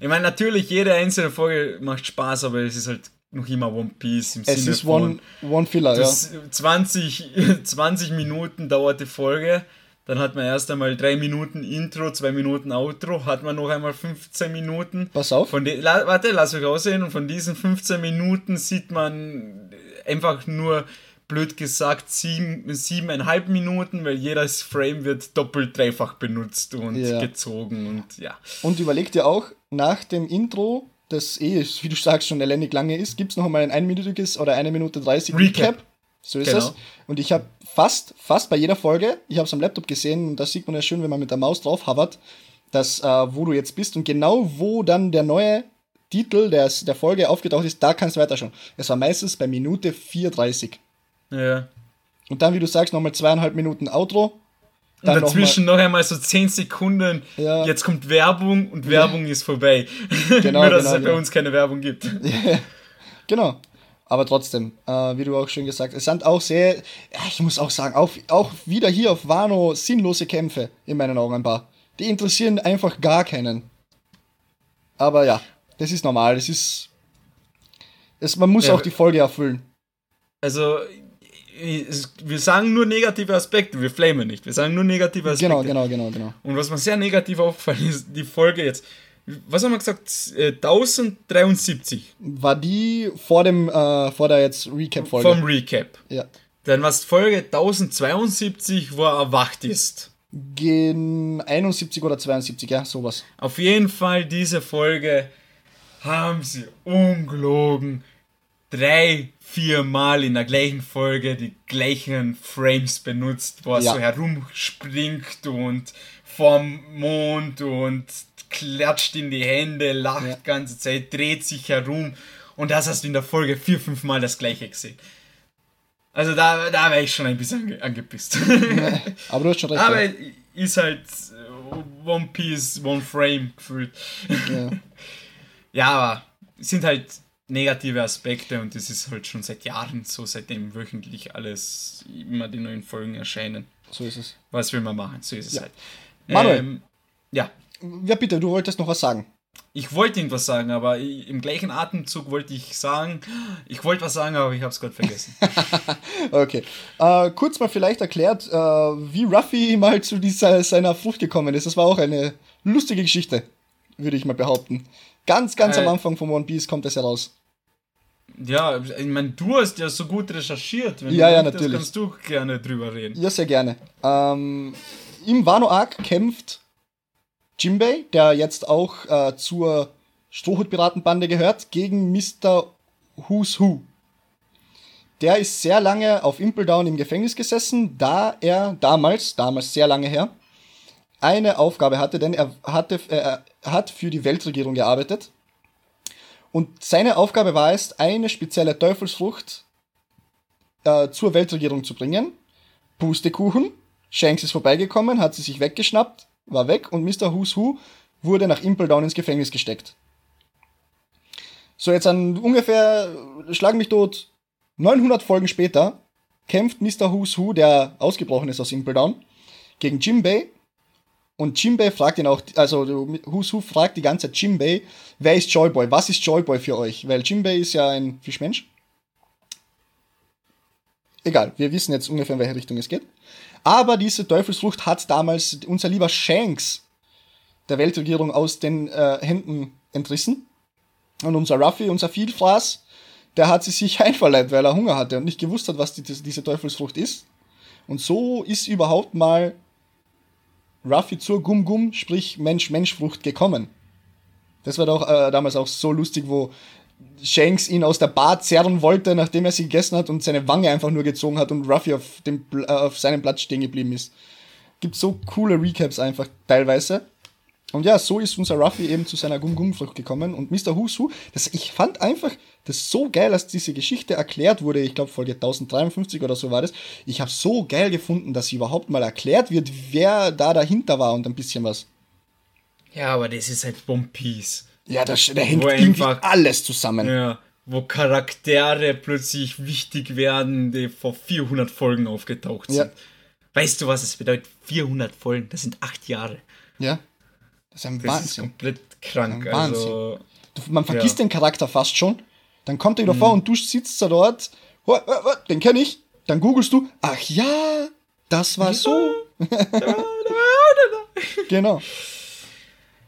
Ich meine, natürlich, jede einzelne Folge macht Spaß, aber es ist halt noch immer One Piece im es Sinne ist von. One, one Filler, ja. 20, 20 Minuten dauert die Folge. Dann hat man erst einmal 3 Minuten Intro, 2 Minuten Outro, hat man noch einmal 15 Minuten. Pass auf. Von la, warte, lass mich aussehen. Und von diesen 15 Minuten sieht man einfach nur, blöd gesagt, sieben, siebeneinhalb Minuten, weil jedes Frame wird doppelt, dreifach benutzt und ja. gezogen und ja. Und überleg dir auch, nach dem Intro das eh, wie du sagst, schon elendig lange ist, gibt es noch einmal ein einminütiges oder eine Minute 30 Recap. Recap. So ist genau. es. Und ich habe fast, fast bei jeder Folge, ich habe es am Laptop gesehen und das sieht man ja schön, wenn man mit der Maus drauf hovert, dass, äh, wo du jetzt bist und genau wo dann der neue Titel der, der Folge aufgetaucht ist, da kannst du weiterschauen. Es war meistens bei Minute 4,30. Ja. Und dann, wie du sagst, nochmal zweieinhalb Minuten Outro und dazwischen noch, noch, einmal so 10 Sekunden, ja. jetzt kommt Werbung und Werbung ist vorbei. Genau, Nur, dass genau, es bei uns keine Werbung gibt. genau. Aber trotzdem, äh, wie du auch schon gesagt hast, es sind auch sehr, ich muss auch sagen, auch, auch wieder hier auf Wano sinnlose Kämpfe, in meinen Augen ein paar. Die interessieren einfach gar keinen. Aber ja, das ist normal, das ist. Es, man muss ja, auch die Folge erfüllen. Also, wir sagen nur negative Aspekte, wir flamen nicht. Wir sagen nur negative Aspekte. Genau, genau, genau, genau. Und was mir sehr negativ aufgefallen ist, die Folge jetzt, was haben wir gesagt, 1073. War die vor dem, äh, vor der jetzt Recap-Folge? Vom Recap. Ja. Dann war es Folge 1072, wo er erwacht ist. Gen 71 oder 72, ja, sowas. Auf jeden Fall, diese Folge haben sie ungelogen drei, vier Mal in der gleichen Folge die gleichen Frames benutzt, wo er ja. so herumspringt und vorm Mond und klatscht in die Hände, lacht ja. ganze Zeit, dreht sich herum und das hast du in der Folge vier, fünf Mal das gleiche gesehen. Also da, da wäre ich schon ein bisschen ange angepisst. Ja, aber du hast schon recht. Aber ja. ist halt äh, One Piece, One Frame gefühlt. Ja. ja, aber sind halt negative Aspekte und das ist halt schon seit Jahren so, seitdem wöchentlich alles immer die neuen Folgen erscheinen. So ist es. Was will man machen? So ist es ja. halt. Manuel. Ähm, ja. Ja, bitte, du wolltest noch was sagen. Ich wollte irgendwas sagen, aber im gleichen Atemzug wollte ich sagen, ich wollte was sagen, aber ich habe es gerade vergessen. okay. Äh, kurz mal vielleicht erklärt, äh, wie Ruffy mal zu dieser, seiner Frucht gekommen ist. Das war auch eine lustige Geschichte, würde ich mal behaupten. Ganz, ganz äh, am Anfang von One Piece kommt das heraus. Ja, ich meine, du hast ja so gut recherchiert. Wenn ja, ja, natürlich. kannst du gerne drüber reden. Ja, sehr gerne. Ähm, Im Wano Arc kämpft Jimbei, der jetzt auch äh, zur Strohhutpiratenbande gehört, gegen Mr. Who's Who. Der ist sehr lange auf Impel Down im Gefängnis gesessen, da er damals, damals sehr lange her, eine Aufgabe hatte, denn er hatte, äh, hat für die Weltregierung gearbeitet und seine Aufgabe war es, eine spezielle Teufelsfrucht äh, zur Weltregierung zu bringen. Pustekuchen. Shanks ist vorbeigekommen, hat sie sich weggeschnappt, war weg und Mr. Who's Who wurde nach Impel Down ins Gefängnis gesteckt. So, jetzt an ungefähr, schlag mich tot, 900 Folgen später kämpft Mr. Who's Who, der ausgebrochen ist aus Impel Down, gegen Jimbei und Jimbei fragt ihn auch, also Who's Who fragt die ganze Zeit Jimbei, wer ist Joyboy? Was ist Joyboy für euch? Weil Jimbei ist ja ein Fischmensch. Egal, wir wissen jetzt ungefähr, in welche Richtung es geht. Aber diese Teufelsfrucht hat damals unser lieber Shanks der Weltregierung aus den äh, Händen entrissen. Und unser Ruffy, unser Vielfraß, der hat sie sich einverleibt, weil er Hunger hatte und nicht gewusst hat, was die, diese Teufelsfrucht ist. Und so ist überhaupt mal Ruffy zur Gum-Gum, sprich Mensch-Mensch-Frucht gekommen. Das war doch äh, damals auch so lustig, wo Shanks ihn aus der Bar zerren wollte, nachdem er sie gegessen hat und seine Wange einfach nur gezogen hat und Ruffy auf, dem, äh, auf seinem Platz stehen geblieben ist. Gibt so coole Recaps einfach teilweise. Und ja, so ist unser Ruffy eben zu seiner Gum-Gum-Frucht gekommen. Und Mr. Husu, das, ich fand einfach das so geil, dass diese Geschichte erklärt wurde. Ich glaube, Folge 1053 oder so war das. Ich habe so geil gefunden, dass überhaupt mal erklärt wird, wer da dahinter war und ein bisschen was. Ja, aber das ist halt One Piece. Ja, da, da hängt irgendwie alles zusammen. Ja, wo Charaktere plötzlich wichtig werden, die vor 400 Folgen aufgetaucht sind. Ja. Weißt du, was es bedeutet? 400 Folgen, das sind acht Jahre. Ja. Das ist ein das Wahnsinn. Ist komplett krank. Also, man vergisst ja. den Charakter fast schon. Dann kommt er wieder mhm. vor und du sitzt da dort. Den kenne ich. Dann googelst du. Ach ja, das war so. genau.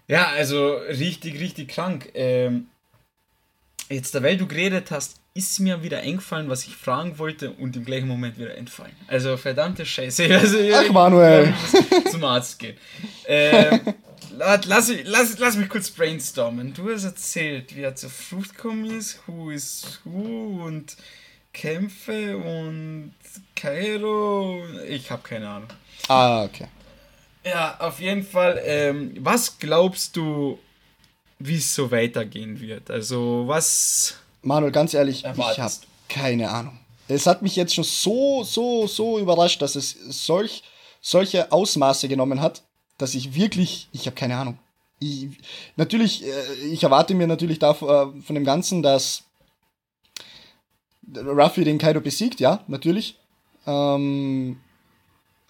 Ja, also richtig, richtig krank. Ähm, jetzt, weil du geredet hast, ist mir wieder eingefallen, was ich fragen wollte und im gleichen Moment wieder entfallen. Also verdammte Scheiße. Also, Ach, Manuel. Zum Arzt gehen. Ähm, lass, lass, lass mich kurz brainstormen. Du hast erzählt, wie er zur Frucht gekommen ist, Who is Who und Kämpfe und Kairo. Ich habe keine Ahnung. Ah, okay. Ja, auf jeden Fall. Ähm, was glaubst du, wie es so weitergehen wird? Also, was. Manuel, ganz ehrlich, erwartest? ich habe keine Ahnung. Es hat mich jetzt schon so, so, so überrascht, dass es solch, solche Ausmaße genommen hat, dass ich wirklich, ich habe keine Ahnung. Ich, natürlich, äh, ich erwarte mir natürlich da äh, von dem Ganzen, dass Ruffy den Kaido besiegt, ja, natürlich. Ähm,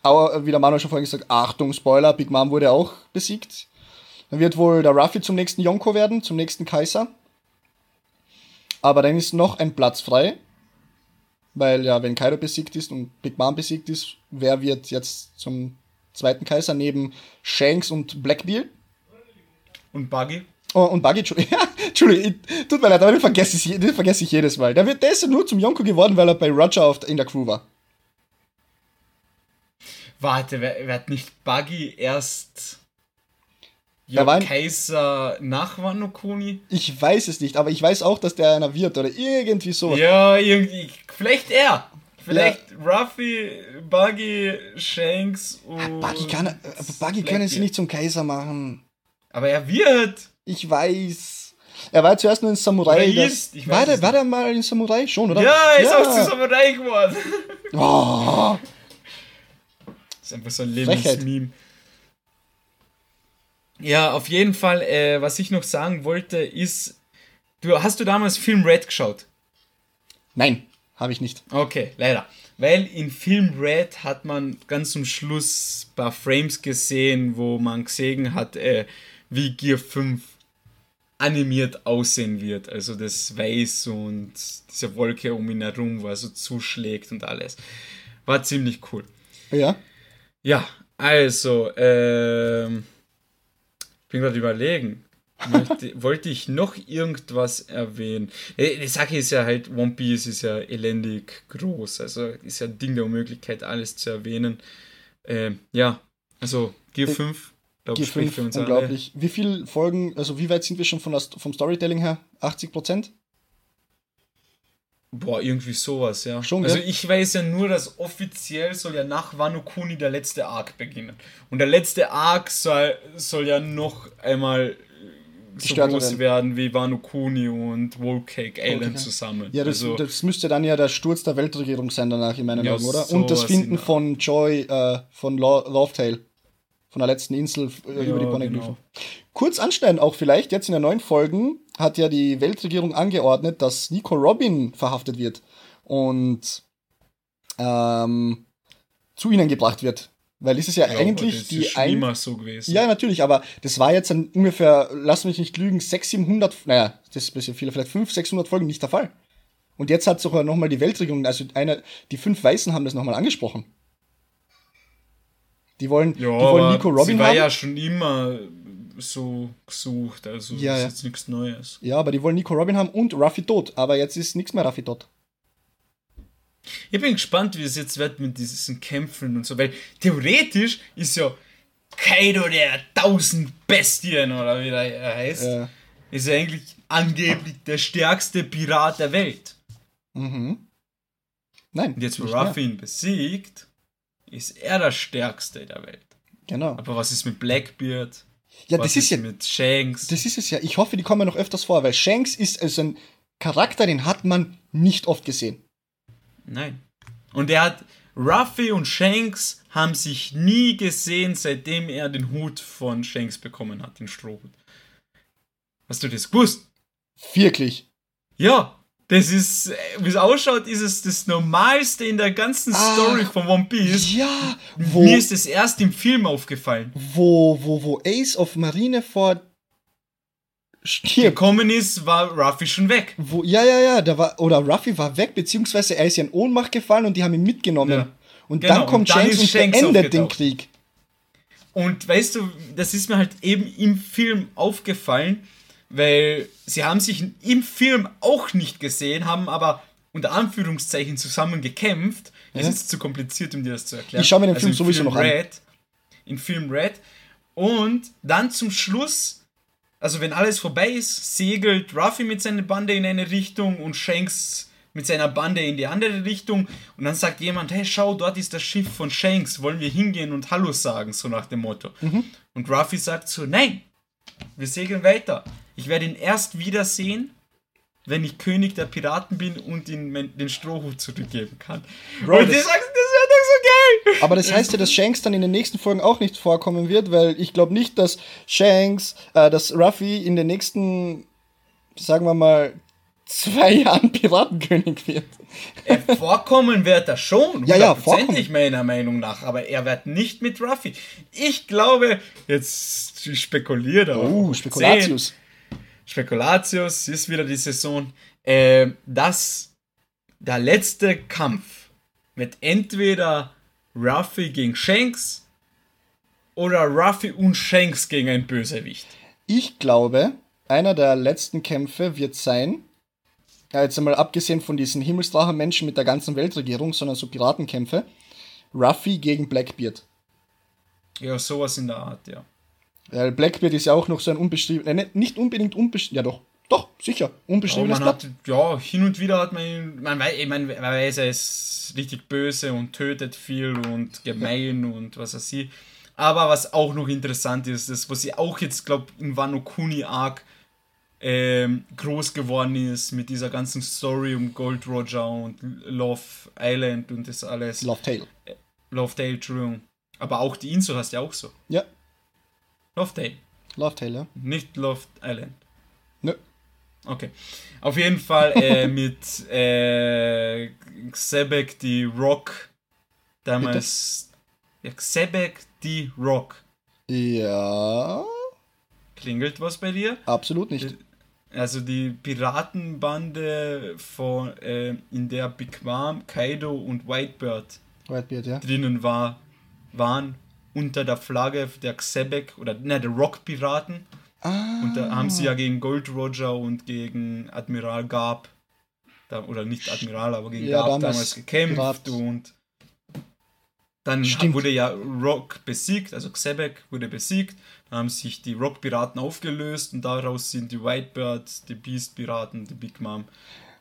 aber wie der Manuel schon vorhin gesagt, Achtung, Spoiler, Big Mom wurde auch besiegt. Dann wird wohl der Ruffy zum nächsten Yonko werden, zum nächsten Kaiser. Aber dann ist noch ein Platz frei. Weil ja, wenn Kaido besiegt ist und Big Mom besiegt ist, wer wird jetzt zum zweiten Kaiser neben Shanks und Blackbeard? Und Buggy? Oh, und Buggy, Entschuldigung, Entschuldigung, tut mir leid, aber den vergesse ich, den vergesse ich jedes Mal. Der, wird, der ist ja nur zum Yonko geworden, weil er bei Roger auf, in der Crew war. Warte, wer, wer hat nicht Buggy erst ja, war Kaiser nach Wano Kuni? Ich weiß es nicht, aber ich weiß auch, dass der einer wird oder irgendwie so. Ja, irgendwie. Vielleicht er. Vielleicht ja. Ruffy, Buggy, Shanks und. Ah, Buggy, kann, aber Buggy können sie nicht zum Kaiser machen. Aber er wird. Ich weiß. Er war zuerst nur in Samurai. Das, war, der, war der mal in Samurai schon, oder? Ja, er ist ja. auch zu Samurai geworden. Oh. Das ist einfach so ein Lebensmeme. Ja, auf jeden Fall, äh, was ich noch sagen wollte, ist, du hast du damals Film Red geschaut? Nein, habe ich nicht. Okay, leider. Weil in Film Red hat man ganz zum Schluss ein paar Frames gesehen, wo man gesehen hat, äh, wie Gear 5 animiert aussehen wird. Also das Weiß und diese Wolke um ihn herum, wo er so zuschlägt und alles. War ziemlich cool. Ja. Ja, also, ähm, ich bin gerade überlegen. Möchte, wollte ich noch irgendwas erwähnen? Die Sache ist ja halt, One Piece ist ja elendig groß. Also ist ja ein Ding der Unmöglichkeit, alles zu erwähnen. Ähm, ja, also Gear 5, glaube ich, spricht für uns unglaublich. Alle. Wie viele Folgen, also wie weit sind wir schon von das, vom Storytelling her? 80 Prozent? Boah, irgendwie sowas, ja. Schon, also ich weiß ja nur, dass offiziell soll ja nach Wano Kuni der letzte Arc beginnen. Und der letzte Arc soll, soll ja noch einmal so groß werden. wie Wano Kuni und Woolcake Island okay. zusammen. Ja, das, also, das müsste dann ja der Sturz der Weltregierung sein danach in meinen ja, Augen, oder? Und das Finden von Joy, äh, von Lovetail von der letzten Insel äh, ja, über die Poneglyphen. Genau. Kurz anschneiden auch vielleicht, jetzt in den neuen Folgen hat ja die Weltregierung angeordnet, dass Nico Robin verhaftet wird und ähm, zu ihnen gebracht wird. Weil es ist ja, ja eigentlich das die ist ein immer so gewesen. Ja, natürlich, aber das war jetzt dann ungefähr, lass mich nicht lügen, 600, 700, naja, das ist ein bisschen viel, vielleicht 500, 600 Folgen nicht der Fall. Und jetzt hat sogar nochmal die Weltregierung, also einer, die fünf Weißen haben das nochmal angesprochen. Die wollen, ja, die wollen Nico Robin sie war haben. ja schon immer so gesucht, also ja, das ist jetzt nichts Neues. Ja, aber die wollen Nico Robin haben und Ruffy tot, aber jetzt ist nichts mehr Ruffy tot. Ich bin gespannt, wie es jetzt wird mit diesen Kämpfen und so, weil theoretisch ist ja Kaido der tausend Bestien oder wie er heißt, ja. ist ja eigentlich angeblich der stärkste Pirat der Welt. Mhm. Nein. Und jetzt, wo Ruffy ihn besiegt, ist er der stärkste der Welt. Genau. Aber was ist mit Blackbeard? Ja, was das ist, ist ja mit Shanks. Das ist es ja. Ich hoffe, die kommen noch öfters vor, weil Shanks ist also ein Charakter, den hat man nicht oft gesehen. Nein. Und er hat Ruffy und Shanks haben sich nie gesehen, seitdem er den Hut von Shanks bekommen hat, den Strohhut. Hast du das gewusst? Wirklich? Ja, das ist, wie es ausschaut, ist es das Normalste in der ganzen ah, Story von One Piece. Ja, wo, mir ist es erst im Film aufgefallen. Wo, wo, wo Ace of Marineford stirbt. gekommen ist, war Ruffy schon weg. Wo, ja, ja, ja, da war, oder Ruffy war weg, beziehungsweise er ist ja in Ohnmacht gefallen und die haben ihn mitgenommen. Ja. Und genau, dann kommt und dann Shanks und Shanks beendet den Krieg. Und weißt du, das ist mir halt eben im Film aufgefallen, weil sie haben sich im Film auch nicht gesehen, haben aber unter Anführungszeichen zusammen gekämpft. Das ja. ist zu kompliziert, um dir das zu erklären. Ich schaue mir den also Film sowieso Film noch Red, an. In Film Red. Und dann zum Schluss, also wenn alles vorbei ist, segelt Ruffy mit seiner Bande in eine Richtung und Shanks mit seiner Bande in die andere Richtung und dann sagt jemand, hey, schau, dort ist das Schiff von Shanks, wollen wir hingehen und Hallo sagen, so nach dem Motto. Mhm. Und Ruffy sagt so, nein, wir segeln weiter. Ich werde ihn erst wiedersehen, wenn ich König der Piraten bin und ihm den Strohhut zurückgeben kann. Bro, und das, das wäre doch so geil! Aber das heißt ja, dass Shanks dann in den nächsten Folgen auch nicht vorkommen wird, weil ich glaube nicht, dass Shanks, äh, dass Ruffy in den nächsten, sagen wir mal, zwei Jahren Piratenkönig wird. Er vorkommen wird er schon, ja, ja, vorkommen. meiner Meinung nach, aber er wird nicht mit Ruffy. Ich glaube, jetzt spekuliert er. Oh, Spekulatius. Spekulatius ist wieder die Saison, äh, dass der letzte Kampf wird entweder Ruffy gegen Shanks oder Ruffy und Shanks gegen ein Bösewicht. Ich glaube, einer der letzten Kämpfe wird sein, ja, jetzt einmal abgesehen von diesen Himmelsdrachenmenschen mit der ganzen Weltregierung, sondern so Piratenkämpfe, Ruffy gegen Blackbeard. Ja, sowas in der Art, ja. Weil Blackbeard ist ja auch noch so ein unbeschriebenes, äh, nicht unbedingt unbeschriebenes, ja doch, doch, sicher, unbeschriebenes ja, man hat, ja, hin und wieder hat man, man, weiß, man weiß, er ist richtig böse und tötet viel und gemein und was er sieht. Aber was auch noch interessant ist, das, was ich auch jetzt, glaube in Wano Kuni Arc ähm, groß geworden ist mit dieser ganzen Story um Gold Roger und Love Island und das alles. Love Tale. Äh, Love Tale, Entschuldigung. Aber auch die Insel hast du ja auch so. Ja. Love Tale. Love Tale, ja. Nicht Love Island. Okay. Auf jeden Fall äh, mit äh, Xebek die Rock. Damals. Ja, Xebek die Rock. Ja. Klingelt was bei dir? Absolut nicht. Also die Piratenbande von, äh, in der Big Mom, Kaido und Whitebird, Whitebeard, ja. drinnen war, waren unter der Flagge der Xebek oder ne, der Rock-Piraten. Ah. Und da haben sie ja gegen Gold Roger und gegen Admiral Garb, da, oder nicht Admiral, aber gegen ja, Garb damals, gekämpft Pirat. und dann Stimmt. wurde ja Rock besiegt, also Xebek wurde besiegt haben sich die Rock-Piraten aufgelöst und daraus sind die Whitebirds, die Beast-Piraten, die Big Mom.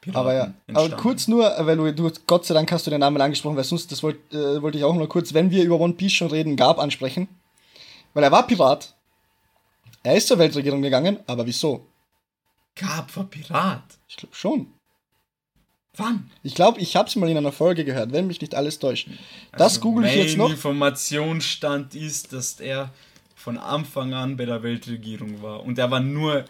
Piraten aber ja, entstanden. aber kurz nur, weil du, du, Gott sei Dank hast du den Namen angesprochen, weil sonst, das wollte äh, wollt ich auch nur kurz, wenn wir über One Piece schon reden, Gab ansprechen. Weil er war Pirat. Er ist zur Weltregierung gegangen, aber wieso? Gab war Pirat? Ich glaube schon. Wann? Ich glaube, ich habe es mal in einer Folge gehört, wenn mich nicht alles täuscht. Das also google ich jetzt noch. Informationsstand ist, dass er von Anfang an bei der Weltregierung war. Und er war nur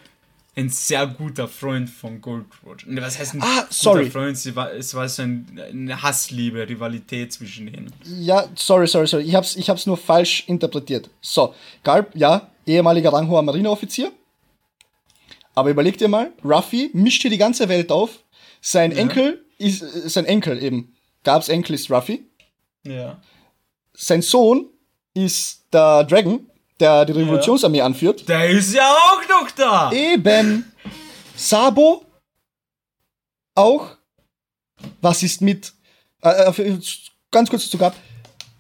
ein sehr guter Freund von Gold Roger. Was heißt ein ah, sorry. guter Freund? Sie war, es war so ein, eine Hassliebe, Rivalität zwischen ihnen. Ja, sorry, sorry, sorry. Ich hab's, ich hab's nur falsch interpretiert. So, Garb, ja, ehemaliger ranghoher Marineoffizier. Aber überleg dir mal, Ruffy mischt hier die ganze Welt auf. Sein ja. Enkel ist, äh, sein Enkel eben. Garbs Enkel ist Ruffy. Ja. Sein Sohn ist der Dragon der die Revolutionsarmee anführt. Der ist ja auch noch da! Eben! Sabo auch. Was ist mit Äh, äh, ganz kurz zu Gab.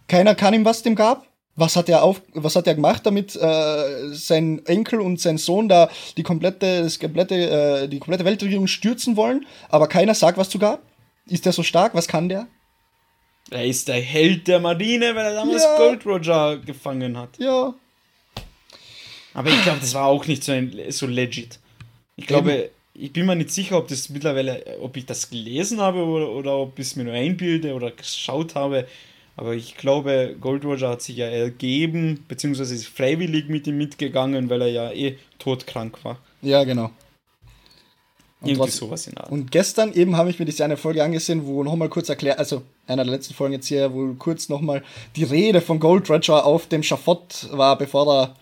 Keiner kann ihm was dem Gab. Was hat er auf, was hat er gemacht, damit äh, sein Enkel und sein Sohn da die komplette, das komplette, äh, die komplette Weltregierung stürzen wollen? Aber keiner sagt was zu Gab. Ist der so stark? Was kann der? Er ist der Held der Marine, weil er damals ja. Gold Roger gefangen hat. Ja. Aber ich glaube, das war auch nicht so, ein, so legit. Ich glaube, Eben. ich bin mir nicht sicher, ob das mittlerweile, ob ich das gelesen habe oder, oder ob ich es mir nur einbilde oder geschaut habe. Aber ich glaube, Gold Roger hat sich ja ergeben, beziehungsweise ist freiwillig mit ihm mitgegangen, weil er ja eh todkrank war. Ja, genau. Und Irgendwie trotzdem, sowas in Art. Und gestern eben habe ich mir diese eine Folge angesehen, wo nochmal kurz erklärt, also einer der letzten Folgen jetzt hier, wo kurz nochmal die Rede von Gold Roger auf dem Schafott war, bevor er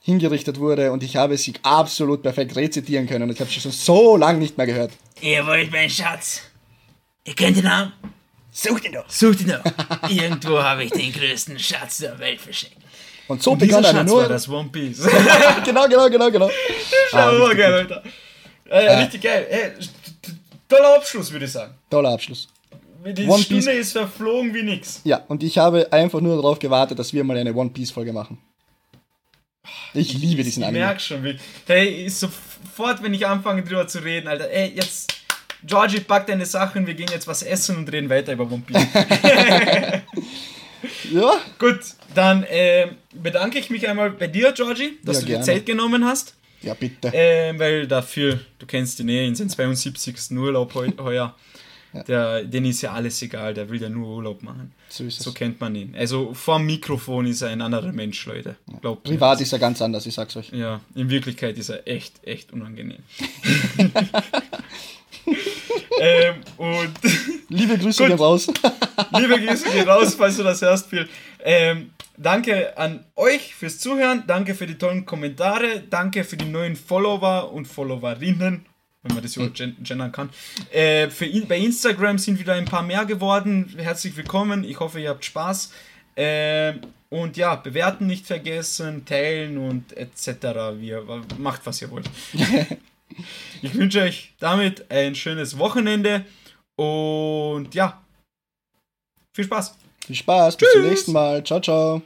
hingerichtet wurde und ich habe sie absolut perfekt rezitieren können. Ich habe sie schon so lange nicht mehr gehört. Ihr wollt meinen Schatz. Ihr kennt den Namen. Sucht ihn doch. Sucht ihn doch. Irgendwo habe ich den größten Schatz der Welt versteckt. Und so und begann er nur. war das One Piece. genau, genau, genau, genau. Schau ah, mal geil, Alter. Äh, äh, richtig geil. Hey, toller Abschluss, würde ich sagen. Toller Abschluss. Die One Stunde Piece. ist verflogen wie nix. Ja, und ich habe einfach nur darauf gewartet, dass wir mal eine One Piece Folge machen. Ich liebe diesen Anime. Ich merke schon, wie. Hey, sofort, wenn ich anfange drüber zu reden, Alter, ey, jetzt Georgie, pack deine Sachen, wir gehen jetzt was essen und reden weiter über One Piece. ja. Gut, dann äh, bedanke ich mich einmal bei dir, Georgie, dass ja, du dir Zeit genommen hast. Ja, bitte. Äh, weil dafür, du kennst die Nähe in seinen 72. Urlaub heu heuer. Ja. Der, den ist ja alles egal, der will ja nur Urlaub machen. So, ist es. so kennt man ihn. Also vor dem Mikrofon ist er ein anderer Mensch, Leute. Glaubt Privat ist er ganz anders, ich sag's euch. Ja, in Wirklichkeit ist er echt, echt unangenehm. ähm, und liebe Grüße gehen raus. liebe Grüße gehen raus, falls du das hörst, Phil. Ähm, danke an euch fürs Zuhören. Danke für die tollen Kommentare. Danke für die neuen Follower und Followerinnen, wenn man das überhaupt hm. gendern kann. Äh, für bei Instagram sind wieder ein paar mehr geworden. Herzlich willkommen. Ich hoffe, ihr habt Spaß. Äh, und ja, bewerten nicht vergessen, teilen und etc. Wir, macht, was ihr wollt. Ich wünsche euch damit ein schönes Wochenende und ja, viel Spaß. Viel Spaß, Tschüss. bis zum nächsten Mal. Ciao, ciao.